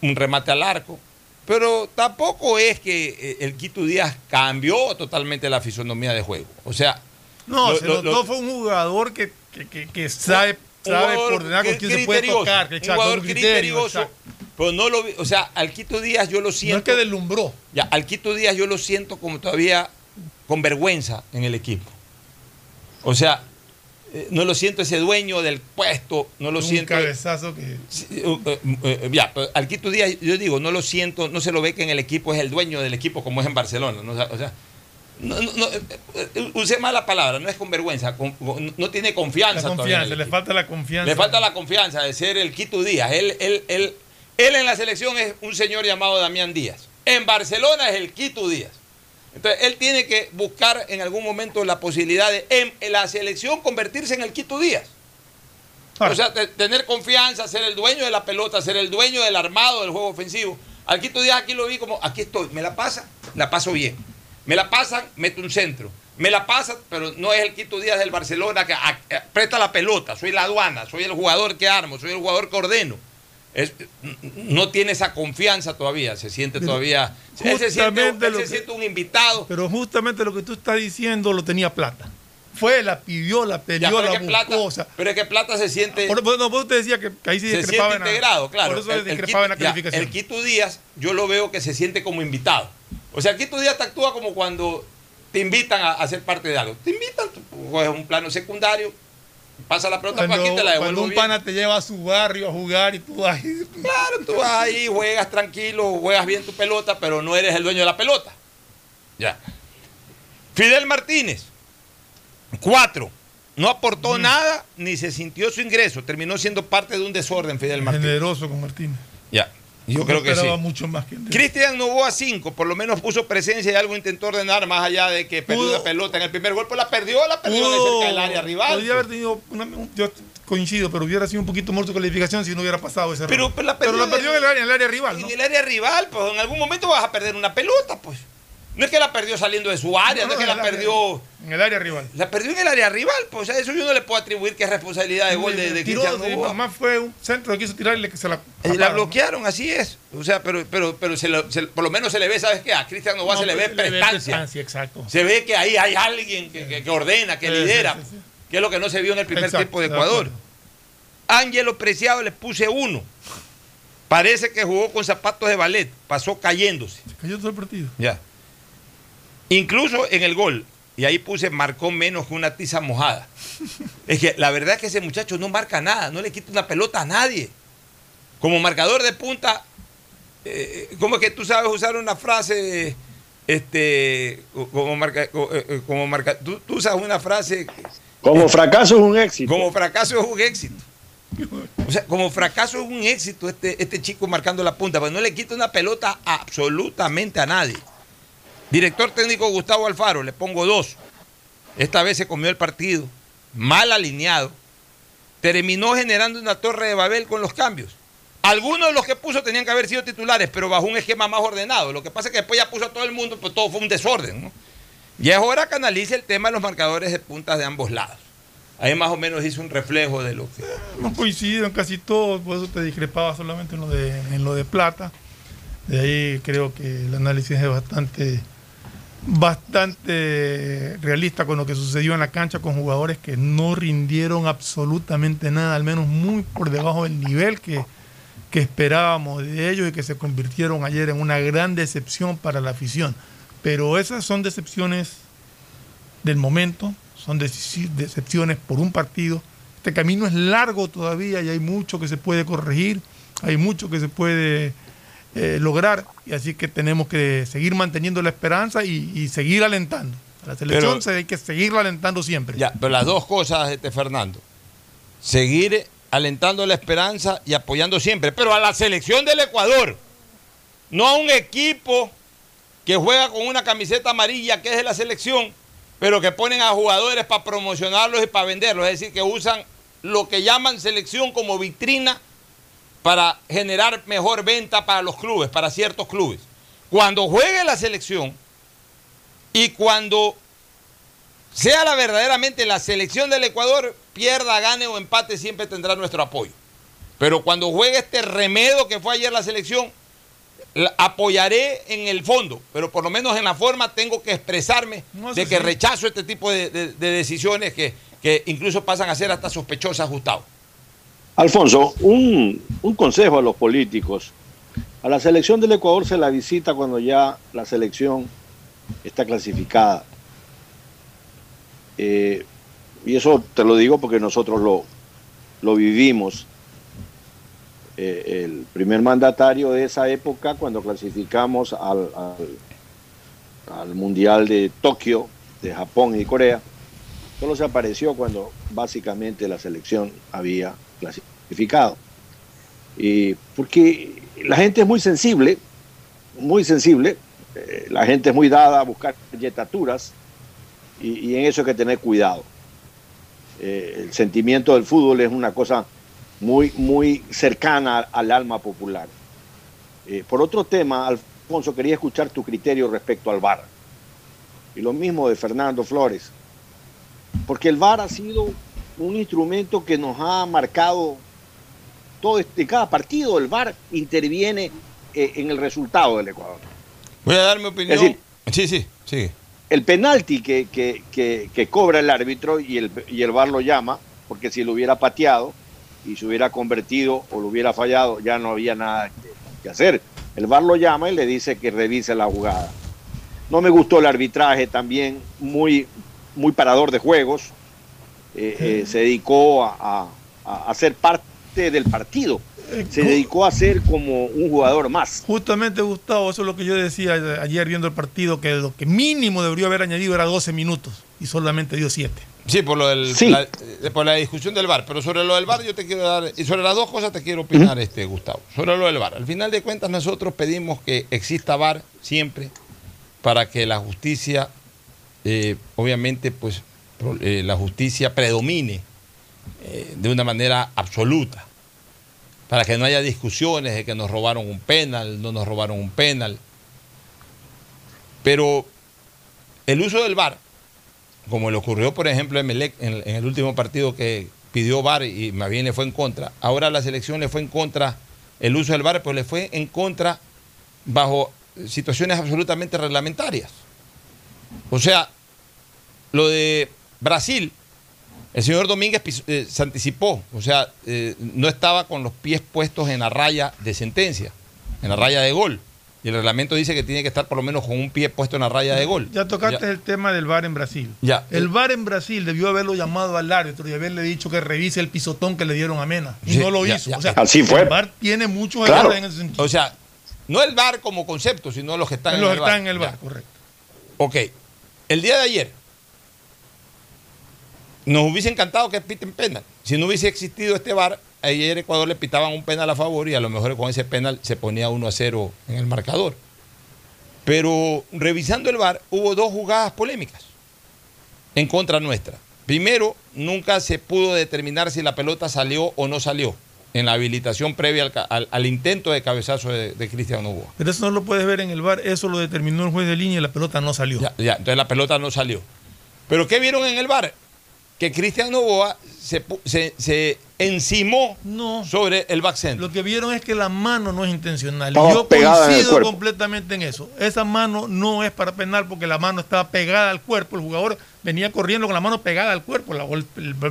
B: un remate al arco, pero tampoco es que eh, el Quito Díaz cambió totalmente la fisonomía de juego. O sea,
C: no,
B: lo-
C: se
B: lo- lo-
C: fue un jugador que, que, que- que sabe,
B: un
C: sabe coordinar con quién se puede tocar.
B: un
C: exacto,
B: jugador criterioso,
C: exacto.
B: Pero no lo vi, o sea, al Quito Díaz yo lo
C: No es
B: siento.
C: que deslumbró.
B: Ya, al Quito Díaz yo lo siento como todavía con vergüenza en el equipo. O sea, eh, no lo siento ese dueño del puesto, no lo
C: un
B: siento.
C: cabezazo que.
B: Eh, eh, eh, ya, pero al Quito Díaz, yo digo, no lo siento, no se lo ve que en el equipo es el dueño del equipo como es en Barcelona. ¿no? O sea, no, no, no, usé mala palabra, no es con vergüenza, con- no tiene confianza.
C: La confianza, le falta la confianza.
B: Le falta la confianza de ser el Quito Díaz. Él, él, él, él en la selección es un señor llamado Damián Díaz. En Barcelona es el Quito Díaz. Entonces, él tiene que buscar en algún momento la posibilidad de en, la selección convertirse en el Quito Díaz. O sea, te- tener confianza, ser el dueño de la pelota, ser el dueño del armado del juego ofensivo. Al Quito Díaz aquí lo vi como, aquí estoy, me la pasa, la paso bien. Me la pasan, meto un centro. Me la pasan, pero no es el Quito Díaz del Barcelona que a- a- presta la pelota. Soy la aduana, soy el jugador que armo, soy el jugador que ordeno. Es- no tiene esa confianza todavía, se siente
C: Pero
B: todavía. Él se siente, él se
C: que-
B: un invitado.
C: Pero justamente lo que tú estás diciendo lo tenía plata. Fue, la pidió, la peleó, la buscó.
B: plata,
C: o sea,
B: pero es que Plata se siente.
C: por, por- no, por eso te decía que, que ahí
B: se
C: discrepaba
B: siente integrado, claro.
C: Por eso
B: El- el
C: discrepaba en la
B: Quito- ya,
C: calificación.
B: el Quito Díaz, yo lo veo que se siente como invitado. O sea, el Quito Díaz te actúa como cuando te invitan a, a ser parte de algo. Te invitan, tú juegas un plano secundario, pasa la pelota,
C: cuando,
B: para aquí te la
C: cuando
B: devuelvo
C: un
B: bien.
C: pana te lleva a su barrio a jugar y tú ahí.
B: Claro, tú vas ahí, juegas tranquilo, juegas bien tu pelota, pero no eres el dueño de la pelota. Ya. Fidel Martínez, cuatro. No aportó
C: Mm.
B: nada ni se sintió su ingreso. Terminó siendo parte de un desorden, Fidel Martínez.
C: Generoso con Martínez.
B: Ya. Yo creo que sí.
C: mucho más que.
B: Cristian Novoa 5, por lo menos puso presencia y algo intentó ordenar más allá de que perdió
C: Pudo-
B: la pelota en el primer gol, pues la perdió, la perdió de cerca del área rival.
C: Podría haber tenido una- un- yo coincido, pero hubiera sido un poquito más su calificación si no hubiera pasado ese
B: Pero-
C: error.
B: pero la perdió
C: Pero la perdió en el área, en el área rival,
B: En
C: ¿no?
B: el área rival, pues en algún momento vas a perder una pelota, pues. No es que la perdió saliendo de su área, no,
C: No,
B: es que la perdió.
C: En el área rival.
B: La perdió en el área rival, pues. O sea, eso yo no le puedo atribuir que es responsabilidad de gol de, de
C: Tiró, más fue un centro que quiso tirarle que se la.
B: Eh, La bloquearon, así es. O sea, pero, pero, pero se lo- se- por lo menos se le ve, ¿sabes qué? A Cristian Novoa
C: No,
B: se le ve
C: pues,
B: prestancia.
C: exacto.
B: Se ve que ahí hay alguien que, que- que ordena, que
C: Sí,
B: lidera,
C: sí, sí, sí.
B: que es lo que no se vio en el primer
C: Exacto,
B: tiempo de Ecuador. Ángelo Preciado le puse uno. Parece que jugó con zapatos de ballet, pasó cayéndose.
C: Se cayó todo el partido.
B: Ya. Incluso en el gol, y ahí puse marcó menos que una tiza mojada. Es que la verdad es que ese muchacho no marca nada, no le quita una pelota a nadie. Como marcador de punta, eh, ¿cómo es que tú sabes usar una frase? Este, como marca, eh, eh, como marca, tú, tú usas una frase
D: Como fracaso es un éxito.
B: como fracaso es un éxito. O sea, como fracaso es un éxito este, este chico marcando la punta, pero no le quita una pelota absolutamente a nadie. Director técnico Gustavo Alfaro, le pongo dos. Esta vez se comió el partido, mal alineado. Terminó generando una torre de Babel con los cambios. Algunos de los que puso tenían que haber sido titulares, pero bajo un esquema más ordenado. Lo que pasa es que después ya puso a todo el mundo, pues todo fue un desorden. ¿no? Ya es hora que analice el tema de los marcadores de puntas de ambos lados. Ahí más o menos hizo un reflejo de lo que.
C: No coincidieron casi todos, por eso te discrepaba solamente en lo de, en lo de plata. De ahí creo que el análisis es bastante, bastante realista con lo que sucedió en la cancha con jugadores que no rindieron absolutamente nada, al menos muy por debajo del nivel que, que esperábamos de ellos y que se convirtieron ayer en una gran decepción para la afición. Pero esas son decepciones del momento, son decepciones por un partido. Este camino es largo todavía y hay mucho que se puede corregir, hay mucho que se puede eh, lograr. Y así que tenemos que seguir manteniendo la esperanza y, y seguir alentando. A la selección
B: Pero-
C: se hay que seguirla alentando siempre.
B: Ya, pero las dos cosas, este Fernando. Seguir alentando la esperanza y apoyando siempre, pero a la selección del Ecuador, no a un equipo que juega con una camiseta amarilla que es de la selección, pero que ponen a jugadores para promocionarlos y para venderlos, es decir, que usan lo que llaman selección como vitrina para generar mejor venta para los clubes, para ciertos clubes. Cuando juegue la selección y cuando sea la verdaderamente la selección del Ecuador, pierda, gane o empate, siempre tendrá nuestro apoyo. Pero cuando juegue este remedo que fue ayer la selección, la- apoyaré en el fondo, pero por lo menos en la forma tengo que expresarme
C: No,
B: de que
C: sí.
B: rechazo este tipo de, de- de decisiones que, que incluso pasan a ser hasta sospechosas, Gustavo.
D: Alfonso, un, un consejo a los políticos. A la selección del Ecuador se la visita cuando ya la selección está clasificada. Eh, y eso te lo digo porque nosotros lo, lo vivimos. Eh, el primer mandatario de esa época, cuando clasificamos al, al- al Mundial de Tokio, de Japón y Corea, solo se apareció cuando básicamente la selección había clasificado. Porque la gente es muy sensible, muy sensible, eh, la gente es muy dada a buscar yetaturas y, y en eso hay que tener cuidado. Eh, el sentimiento del fútbol es una cosa muy, muy cercana al alma popular. Eh, por otro tema, Alfonso, quería escuchar tu criterio respecto al VAR. Y lo mismo de Fernando Flores. Porque el VAR ha sido un instrumento que nos ha marcado todo este, cada partido. El VAR interviene eh, en el resultado del Ecuador.
B: Voy a dar mi opinión.
D: Es decir-
B: sí, sí, sí.
D: El penalti que, que- que- que cobra el árbitro y el, y el VAR lo llama, porque si lo hubiera pateado y se hubiera convertido o lo hubiera fallado, ya no había nada que, que hacer. El VAR lo llama y le dice que revise la jugada. No me gustó el arbitraje también, muy, muy parador de juegos. Eh, eh, se dedicó a, a- ser parte del partido.
C: Eh,
D: Se dedicó a ser como un jugador más.
C: Justamente, Gustavo, eso es lo que yo decía ayer viendo el partido, que lo que mínimo debería haber añadido era 12 minutos y solamente dio 7.
B: Sí, por lo del,
D: Sí.
B: la, por la discusión del bar. Pero sobre lo del bar yo te quiero dar, y sobre las dos cosas te quiero opinar, este Gustavo. Sobre lo del bar. Al final de cuentas nosotros pedimos que exista bar siempre para que la justicia, eh, obviamente, pues eh, la justicia predomine eh, de una manera absoluta. Para que no haya discusiones de que nos robaron un penal, no nos robaron un penal. Pero el uso del bar como le ocurrió, por ejemplo, en, el último partido que pidió VAR y más bien le fue en contra. Ahora a la selección le fue en contra el uso del VAR, pero le fue en contra bajo situaciones absolutamente reglamentarias. O sea, lo de Brasil, el señor Domínguez eh, se anticipó, o sea, eh, no estaba con los pies puestos en la raya de sentencia, en la raya de gol. Y el reglamento dice que tiene que estar por lo menos con un pie puesto en la raya de gol.
C: Ya tocaste
B: Ya.
C: el tema del VAR en Brasil.
B: Ya.
C: El VAR en Brasil debió haberlo llamado al árbitro y haberle dicho que revise el pisotón que le dieron a Mena. Y
B: Sí,
C: no lo
B: ya,
C: hizo.
B: ya.
C: O sea,
D: Así fue.
C: El VAR tiene muchos
D: Claro.
C: errores en ese sentido.
B: O sea, no el VAR como concepto, sino los que están en
C: los
B: el
C: que
B: VAR.
C: están en el VAR, correcto.
B: Ok. El día de ayer nos hubiese encantado que piten penal. Si no hubiese existido este VAR, ayer Ecuador le pitaban un penal a favor y a lo mejor con ese penal se ponía 1 a 0 en el marcador. Pero revisando el VAR, hubo dos jugadas polémicas en contra nuestra. Primero, nunca se pudo determinar si la pelota salió o no salió en la habilitación previa al, ca- al- al intento de cabezazo de, de Cristian Novoa.
C: Pero eso no lo puedes ver en el VAR. Eso lo determinó el juez de línea y la pelota no salió.
B: Ya, ya, entonces la pelota no salió. Pero ¿qué vieron en el bar? Que Cristian Novoa se, pu- se, se encimó
C: No.
B: sobre el back center.
C: Lo que vieron es que la mano no es intencional.
D: Estaba
C: Yo
D: en
C: coincido completamente en eso. Esa mano no es para penal porque la mano estaba pegada al cuerpo. El jugador venía corriendo con la mano pegada al cuerpo. La,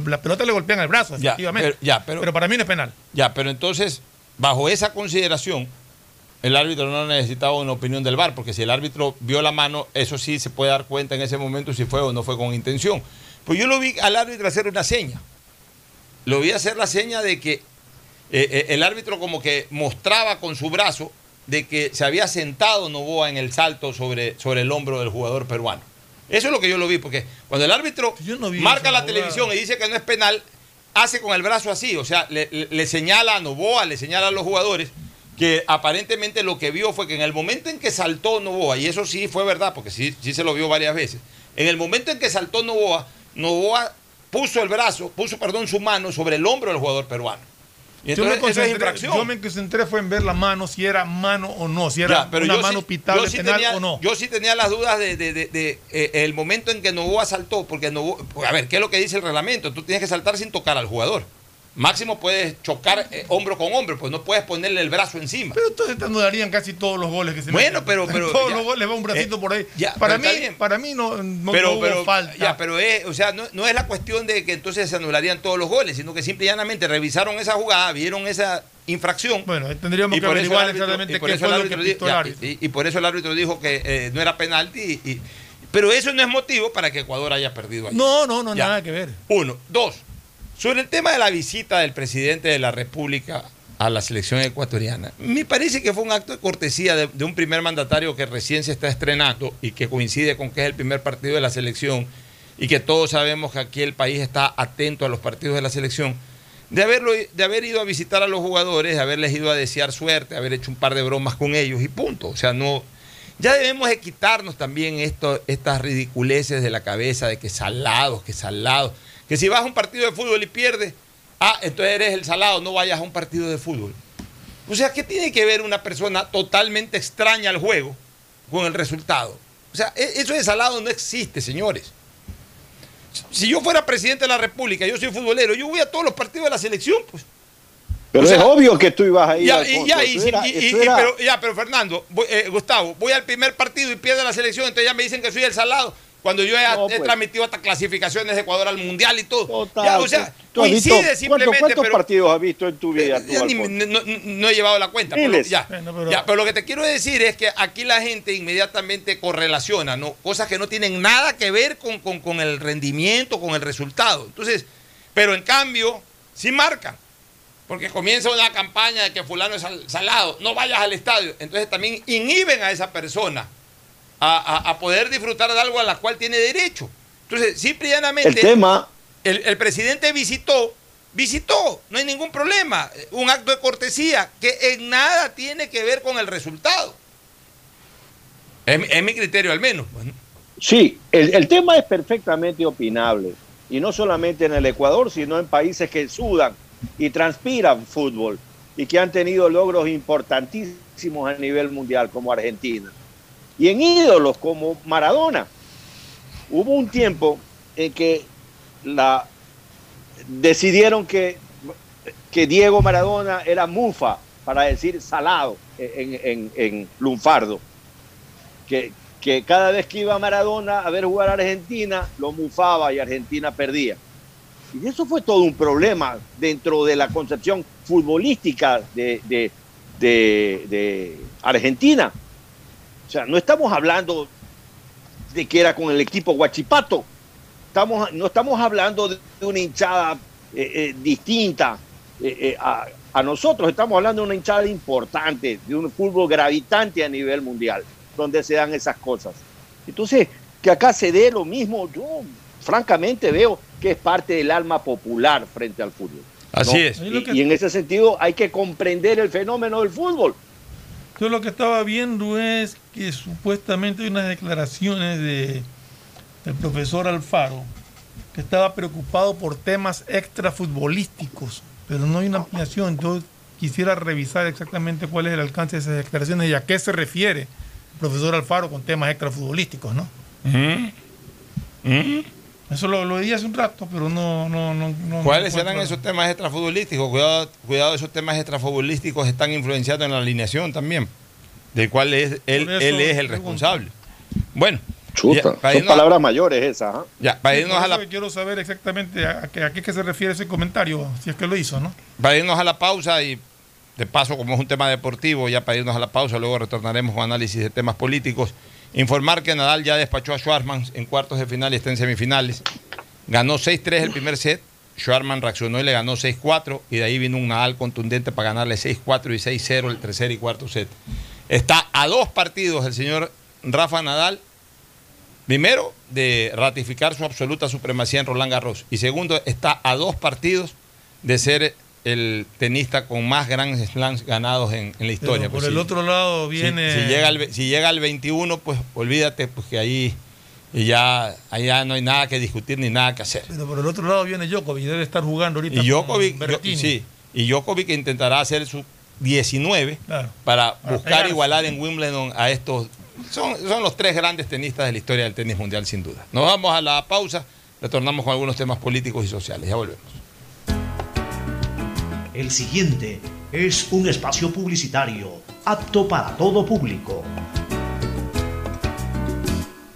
C: la pelota le golpea en el brazo,
B: Ya,
C: efectivamente.
B: pero- ya, pero-
C: para mí no es penal.
B: Ya, pero entonces, bajo esa consideración, el árbitro no necesitaba una opinión del VAR, porque si el árbitro vio la mano, eso sí se puede dar cuenta en ese momento si fue o no fue con intención. Pues yo lo vi al árbitro hacer una seña. Lo vi hacer la seña de que eh, eh, el árbitro como que mostraba con su brazo de que se había sentado Novoa en el salto sobre, sobre el hombro del jugador peruano. Eso es lo que yo lo vi, porque cuando el árbitro
C: no
B: marca la
C: jugada.
B: televisión y dice que no es penal, hace con el brazo así, o sea, le, le- le señala a Novoa, le señala a los jugadores que aparentemente lo que vio fue que en el momento en que saltó Novoa, y eso sí fue verdad, porque sí, sí se lo vio varias veces, en el momento en que saltó Novoa, Novoa puso el brazo, puso, perdón, su mano sobre el hombro del jugador peruano. Y
C: Yo me,
B: entonces eso es
C: concentré,
B: infracción.
C: yo me concentré fue en ver la mano, si era mano o no, si era
B: Ya, pero
C: una
B: yo
C: mano
B: sí-
C: pitable
B: yo sí
C: penal
B: tenía,
C: o no.
B: Yo sí tenía las dudas de, de- de- de, eh, el momento en que Novoa saltó, porque Novoa, a ver, ¿qué es lo que dice el reglamento? Tú tienes que saltar sin tocar al jugador. Máximo puedes chocar eh, hombro con hombro, pues no puedes ponerle el brazo encima.
C: Pero entonces te anularían casi todos los goles que se
B: Bueno,
C: meten.
B: pero- pero
C: todos
B: ya.
C: los goles va un bracito
B: Eh,
C: por ahí.
B: ya,
C: para mí, para mí no, no,
B: pero,
C: no hubo
B: pero,
C: falta.
B: ya, pero es, o sea, no, no es la cuestión de que entonces se anularían todos los goles, sino que simple y llanamente revisaron esa jugada, vieron esa infracción.
C: Bueno, tendríamos
B: Y
C: que averiguar
B: árbitro-
C: exactamente qué fue lo que el
B: y, y por eso el árbitro dijo que eh, no era penalti. y- y- pero eso no es motivo para que Ecuador haya perdido ayer.
C: No, no, no, nada que ver.
B: Uno. Dos. Sobre el tema de la visita del presidente de la República a la selección ecuatoriana, me parece que fue un acto de cortesía de, de un primer mandatario que recién se está estrenando y que coincide con que es el primer partido de la selección y que todos sabemos que aquí el país está atento a los partidos de la selección, de, haberlo, de haber ido a visitar a los jugadores, de haberles ido a desear suerte, haber hecho un par de bromas con ellos y punto. O sea, no... Ya debemos de quitarnos también estas ridiculeces de la cabeza de que salados, que salados. Que si vas a un partido de fútbol y pierdes, ah, entonces eres el salado, no vayas a un partido de fútbol. O sea, ¿qué tiene que ver una persona totalmente extraña al juego con el resultado? O sea, e- eso de salado no existe, señores. Si yo fuera presidente de la República, yo soy futbolero, yo voy a todos los partidos de la selección, pues.
D: Pero
B: O sea,
D: es obvio que tú ibas a ir.
B: Ya, y, ya, y
D: era-
B: y-
D: era-
B: pero, ya, pero Fernando, voy- eh, Gustavo, voy al primer partido y pierde la selección, entonces ya me dicen que soy el salado. Cuando yo he,
D: No,
B: he
D: pues.
B: transmitido hasta clasificaciones de Ecuador al Mundial y todo.
D: Total,
B: Ya, o sea,
D: tú has visto-
B: coincide
D: ¿cuántos-
B: simplemente.
D: ¿Cuántos
B: pero,
D: partidos has visto en tu vida?
B: eh,
D: tú,
B: ya ni-
D: Alfonso?
B: no, he llevado la cuenta. Pero,
D: Miles.
B: ya,
C: Bueno, pero-
B: ya, pero lo que te quiero decir es que aquí la gente inmediatamente correlaciona, ¿no? Cosas que no tienen nada que ver con, con- con el rendimiento, con el resultado. Entonces, pero en cambio, sí marcan. Porque comienza una campaña de que fulano es sal- salado, no vayas al estadio. Entonces también inhiben a esa persona a, a- a poder disfrutar de algo a la cual tiene derecho. Entonces, simple y llanamente,
D: El tema,
B: el, el presidente visitó, visitó, no hay ningún problema. Un acto de cortesía que en nada tiene que ver con el resultado. Es, es mi criterio al menos. pues, ¿no?
D: sí, el, el tema es perfectamente opinable. Y no solamente en el Ecuador, sino en países que sudan y transpiran fútbol y que han tenido logros importantísimos a nivel mundial, como Argentina. Y en ídolos como Maradona. Hubo un tiempo en que decidieron que, Diego Maradona era mufa, para decir salado en, en- lunfardo. Que, cada vez que iba Maradona a ver jugar a Argentina, lo mufaba y Argentina perdía. Y eso fue todo un problema dentro de la concepción futbolística de Argentina. O sea, no estamos hablando de que era con el equipo Guachipato. Estamos, no estamos hablando de una hinchada eh, eh, distinta eh, eh, a, a nosotros. Estamos hablando de una hinchada importante, de un fútbol gravitante a nivel mundial, donde se dan esas cosas. Entonces, que acá se dé lo mismo, yo francamente veo que es parte del alma popular frente al fútbol.
B: Así
D: ¿no?
B: es.
D: Y,
C: que-
D: y en ese sentido hay que comprender el fenómeno del fútbol.
C: Yo lo que estaba viendo es que supuestamente hay unas declaraciones de, del profesor Alfaro que estaba preocupado por temas extrafutbolísticos, pero no hay una ampliación. Yo quisiera revisar exactamente cuál es el alcance de esas declaraciones y a qué se refiere el profesor Alfaro con temas extrafutbolísticos, ¿no? Eso lo, lo di hace un rato, pero no... no, no, no
B: ¿Cuáles
C: no
B: serán
C: encuentro-
B: esos temas extrafutbolísticos? Cuidado, cuidado, esos temas extrafutbolísticos están influenciando en la alineación también, del cual es, él,
C: Por eso
B: él es el responsable. Bueno,
D: Chuta,
B: ya,
D: son palabras mayores esas. ¿ah?
B: ya, para irnos a la
C: quiero saber exactamente a, a qué, a qué que se refiere ese comentario, si es que lo hizo, ¿no?
B: para irnos a la pausa y de paso, como es un tema deportivo, ya para irnos a la pausa, luego retornaremos con análisis de temas políticos. Informar que Nadal ya despachó a Schwarman en cuartos de final y está en semifinales. Ganó 6-3 el primer set. Schwarman reaccionó y le ganó 6-4 y de ahí vino un Nadal contundente para ganarle 6-4 y 6-0 el tercer y cuarto set. Está a dos partidos el señor Rafa Nadal, primero, de ratificar su absoluta supremacía en Roland Garros, y segundo, está a dos partidos de ser el tenista con más Grand Slams ganados en, en la historia.
C: Pero por
B: Pues
C: el
B: si-
C: otro lado viene.
B: Si, llega al, si llega al 21, pues olvídate, pues que ahí y ya, allá no hay nada que discutir ni nada que hacer.
C: Pero por el otro lado viene Djokovic, debe estar jugando ahorita.
B: Y
C: con
B: Djokovic, yo-
C: Berrettini.
B: sí, y Djokovic intentará hacer su 19
C: Claro.
B: para buscar igualar en Wimbledon a estos. Son, son los tres grandes tenistas de la historia del tenis mundial, sin duda. Nos vamos a la pausa, retornamos con algunos temas políticos y sociales. Ya volvemos.
A: El siguiente es un espacio publicitario apto para todo público.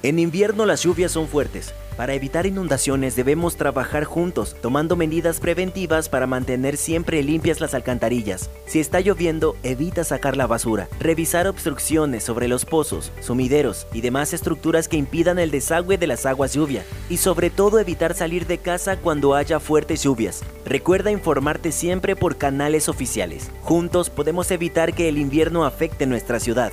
E: En invierno las lluvias son fuertes. Para evitar inundaciones debemos trabajar juntos, tomando medidas preventivas para mantener siempre limpias las alcantarillas. Si está lloviendo, evita sacar la basura. Revisar obstrucciones sobre los pozos, sumideros y demás estructuras que impidan el desagüe de las aguas lluvia. Y sobre todo evitar salir de casa cuando haya fuertes lluvias. Recuerda informarte siempre por canales oficiales. Juntos podemos evitar que el invierno afecte nuestra ciudad.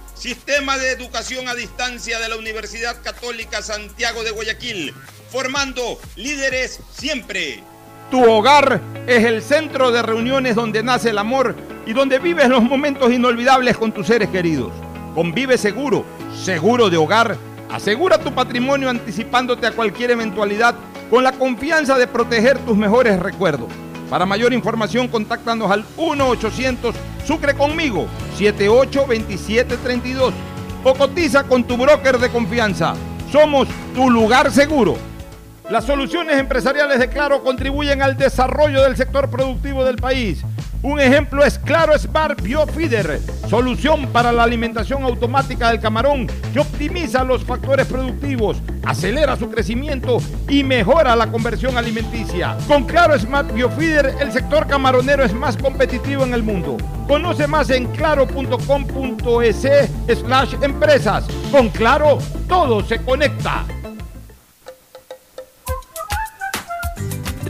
B: Sistema de Educación a Distancia de la Universidad Católica Santiago de Guayaquil, formando líderes siempre.
F: Tu hogar es el centro de reuniones donde nace el amor y donde vives los momentos inolvidables con tus seres queridos. Con Vive Seguro, seguro de hogar, asegura tu patrimonio anticipándote a cualquier eventualidad con la confianza de proteger tus mejores recuerdos. Para mayor información, contáctanos al 1-800 Sucre conmigo 782732 o cotiza con tu broker de confianza. Somos tu lugar seguro. Las soluciones empresariales de Claro contribuyen al desarrollo del sector productivo del país. Un ejemplo es Claro Smart Biofeeder, solución para la alimentación automática del camarón que optimiza los factores productivos, acelera su crecimiento y mejora la conversión alimenticia. Con Claro Smart Biofeeder, el sector camaronero es más competitivo en el mundo. Conoce más en claro.com.es slash empresas. Con Claro, todo se conecta.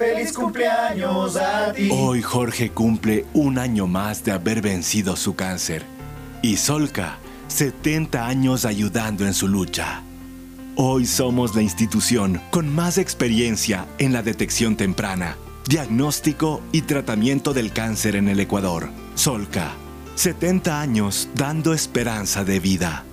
G: feliz cumpleaños a ti.
H: Hoy Jorge cumple un año más de haber vencido su cáncer. Y Solca, 70 años ayudando en su lucha. Hoy somos la institución con más experiencia en la detección temprana, diagnóstico y tratamiento del cáncer en el Ecuador. Solca, 70 años dando esperanza de vida.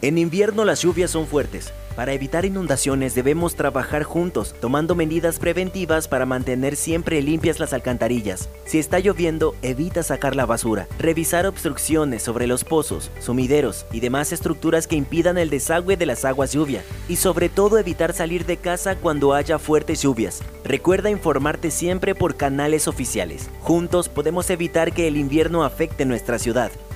E: En invierno las lluvias son fuertes. Para evitar inundaciones debemos trabajar juntos, tomando medidas preventivas para mantener siempre limpias las alcantarillas. Si está lloviendo, evita sacar la basura. Revisar obstrucciones sobre los pozos, sumideros y demás estructuras que impidan el desagüe de las aguas lluvia. Y sobre todo evitar salir de casa cuando haya fuertes lluvias. Recuerda informarte siempre por canales oficiales. Juntos podemos evitar que el invierno afecte nuestra ciudad.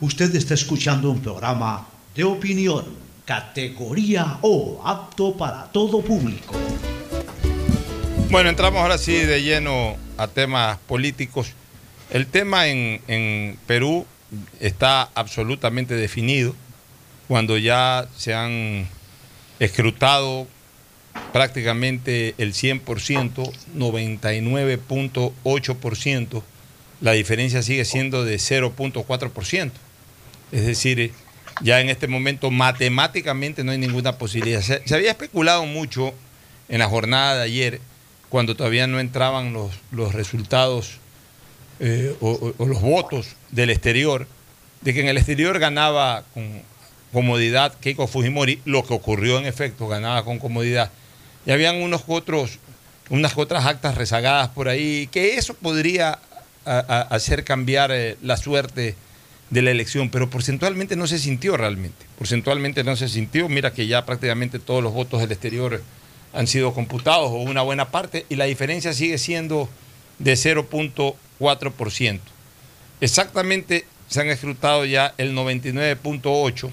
A: Usted está escuchando un programa de opinión, categoría O, apto para todo público.
B: Bueno, entramos ahora sí de lleno a temas políticos. El tema en, Perú está absolutamente definido cuando ya se han escrutado prácticamente el 100%, 99.8%, la diferencia sigue siendo de 0.4%. Es decir, ya en este momento matemáticamente no hay ninguna posibilidad. Se, había especulado mucho en la jornada de ayer, cuando todavía no entraban los, los resultados eh, o, los votos del exterior, de que en el exterior ganaba con comodidad Keiko Fujimori, lo que ocurrió en efecto, ganaba con comodidad. Y habían unos otros, unas otras actas rezagadas por ahí, que eso podría hacer cambiar eh, la suerte de la elección, pero porcentualmente no se sintió realmente. Porcentualmente no se sintió. Mira que ya prácticamente todos los votos del exterior han sido computados, o una buena parte, y la diferencia sigue siendo de 0.4%. Exactamente se han escrutado ya el 99.8%.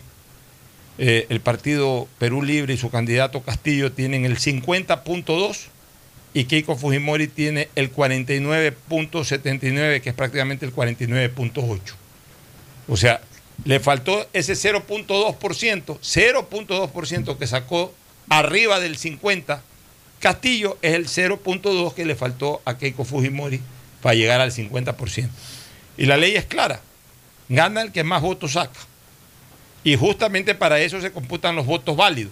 B: Eh, el partido Perú Libre y su candidato Castillo tienen el 50.2% y Keiko Fujimori tiene el 49.79%, que es prácticamente el 49.8%. O sea, le faltó ese 0.2%, 0.2% que sacó arriba del 50%. Castillo es el 0.2% que le faltó a Keiko Fujimori para llegar al 50%. Y la ley es clara, gana el que más votos saca. Y justamente para eso se computan los votos válidos.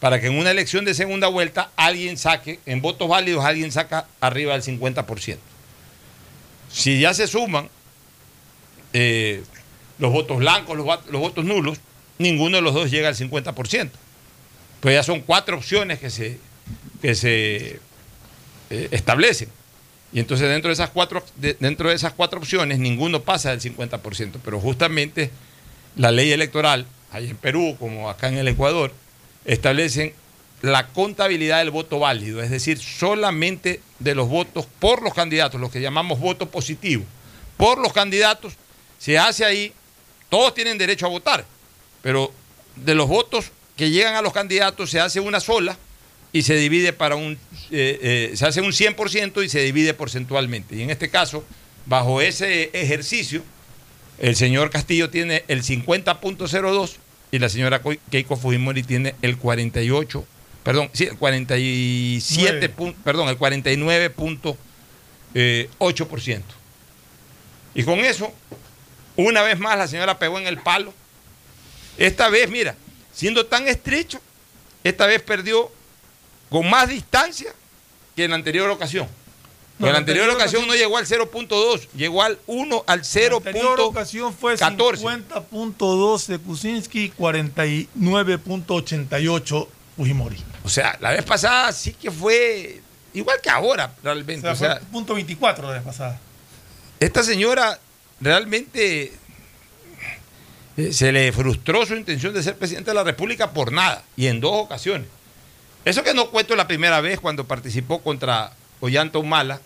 B: Para que en una elección de segunda vuelta alguien saque, en votos válidos alguien saca arriba del 50%. Si ya se suman eh, los votos blancos, los, los votos nulos, ninguno de los dos llega al 50%. Pues ya son cuatro opciones que se, que se eh, establecen. Y entonces dentro de esas cuatro, de- dentro de esas cuatro opciones ninguno pasa del 50%. Pero justamente la ley electoral, ahí en Perú como acá en el Ecuador, establecen la contabilidad del voto válido, es decir, solamente de los votos por los candidatos, lo que llamamos voto positivo. Por los candidatos se hace ahí, todos tienen derecho a votar, pero de los votos que llegan a los candidatos se hace una sola y se divide para un, eh, eh, se hace un 100% y se divide porcentualmente. Y en este caso, bajo ese ejercicio, el señor Castillo tiene el 50.02 y la señora Keiko Fujimori tiene el 48, perdón, sí, el 47,
C: Nueve.
B: pun- perdón, el 49.8%. Y con eso, una vez más la señora pegó en el palo. Esta vez, mira, siendo tan estrecho, esta vez perdió con más distancia que en la anterior ocasión.
C: No,
B: en la anterior
C: anterior
B: ocasión no llegó al 0.2, llegó al 1, al
C: La anterior
B: 0.14.
C: ocasión fue 50.2 de Kuczynski, 49.88 Fujimori.
B: O sea, la vez pasada sí que fue igual que ahora,
C: O
B: realmente.
C: sea,
B: O sea,
C: fue punto 24 la vez pasada.
B: esta señora realmente eh, se le frustró su intención de ser presidente de la República por nada y en dos ocasiones. Eso que no cuento la primera vez cuando participó contra Ollanta Humala,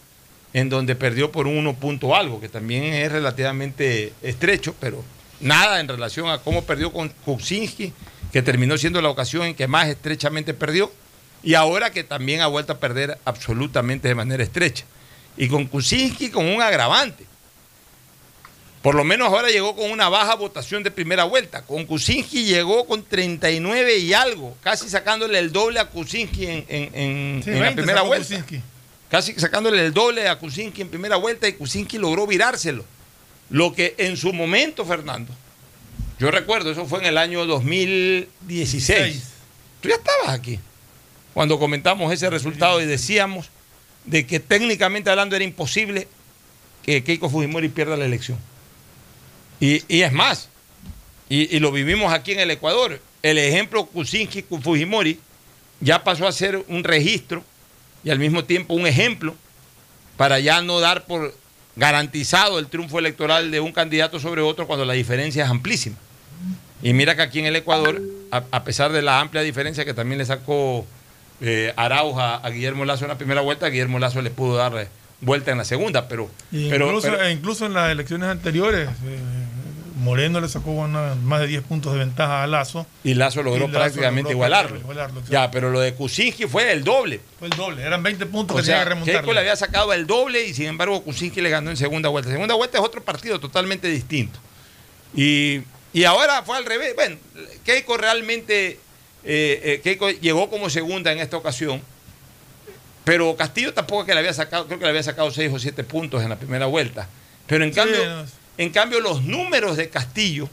B: en donde perdió por un uno punto algo, que también es relativamente estrecho, pero nada en relación a cómo perdió con Kuczynski, que terminó siendo la ocasión en que más estrechamente perdió, y ahora que también ha vuelto a perder absolutamente de manera estrecha. Y con Kuczynski con un agravante. Por lo menos ahora llegó con una baja votación de primera vuelta. Con Kuczynski llegó con 39 y algo, casi sacándole el doble a Kuczynski en, en- en-
C: Sí,
B: en la
C: 20
B: primera vuelta.
C: Kuczynski.
B: casi sacándole el doble a Kuczynski en primera vuelta y Kuczynski logró virárselo. Lo que en su momento, Fernando, yo recuerdo, eso fue en el año 2016. Tú ya estabas aquí cuando comentamos ese resultado y decíamos de que técnicamente hablando era imposible que Keiko Fujimori pierda la elección. Y, y es más, y, y, lo vivimos aquí en el Ecuador, el ejemplo Kuczynski Fujimori ya pasó a ser un registro y al mismo tiempo un ejemplo para ya no dar por garantizado el triunfo electoral de un candidato sobre otro cuando la diferencia es amplísima. Y mira que aquí en el Ecuador, a, a pesar de la amplia diferencia que también le sacó eh, Arauja a Guillermo Lazo en la primera vuelta, Guillermo Lazo le pudo dar eh, vuelta en la segunda, pero... pero,
C: incluso,
B: pero,
C: incluso, en las elecciones anteriores, eh, Moreno le sacó una, más de 10 puntos de ventaja a Lazo.
B: Y Lazo logró
C: y Lazo
B: prácticamente
C: logró
B: igualarlo.
C: igualarlo,
B: ya, pero lo de Kuczynski fue el doble.
C: Fue el doble, eran 20 puntos
B: O
C: que tenía
B: sea,
C: que remontar.
B: Keiko le había sacado el doble y sin embargo Kuczynski le ganó en segunda vuelta. Segunda vuelta es otro partido totalmente distinto. Y, y ahora fue al revés. Bueno, Keiko realmente, eh, eh, Keiko llegó como segunda en esta ocasión, pero Castillo tampoco es que le había sacado, creo que le había sacado 6 o 7 puntos en la primera vuelta. Pero en
C: Sí,
B: cambio. En cambio los números de Castillo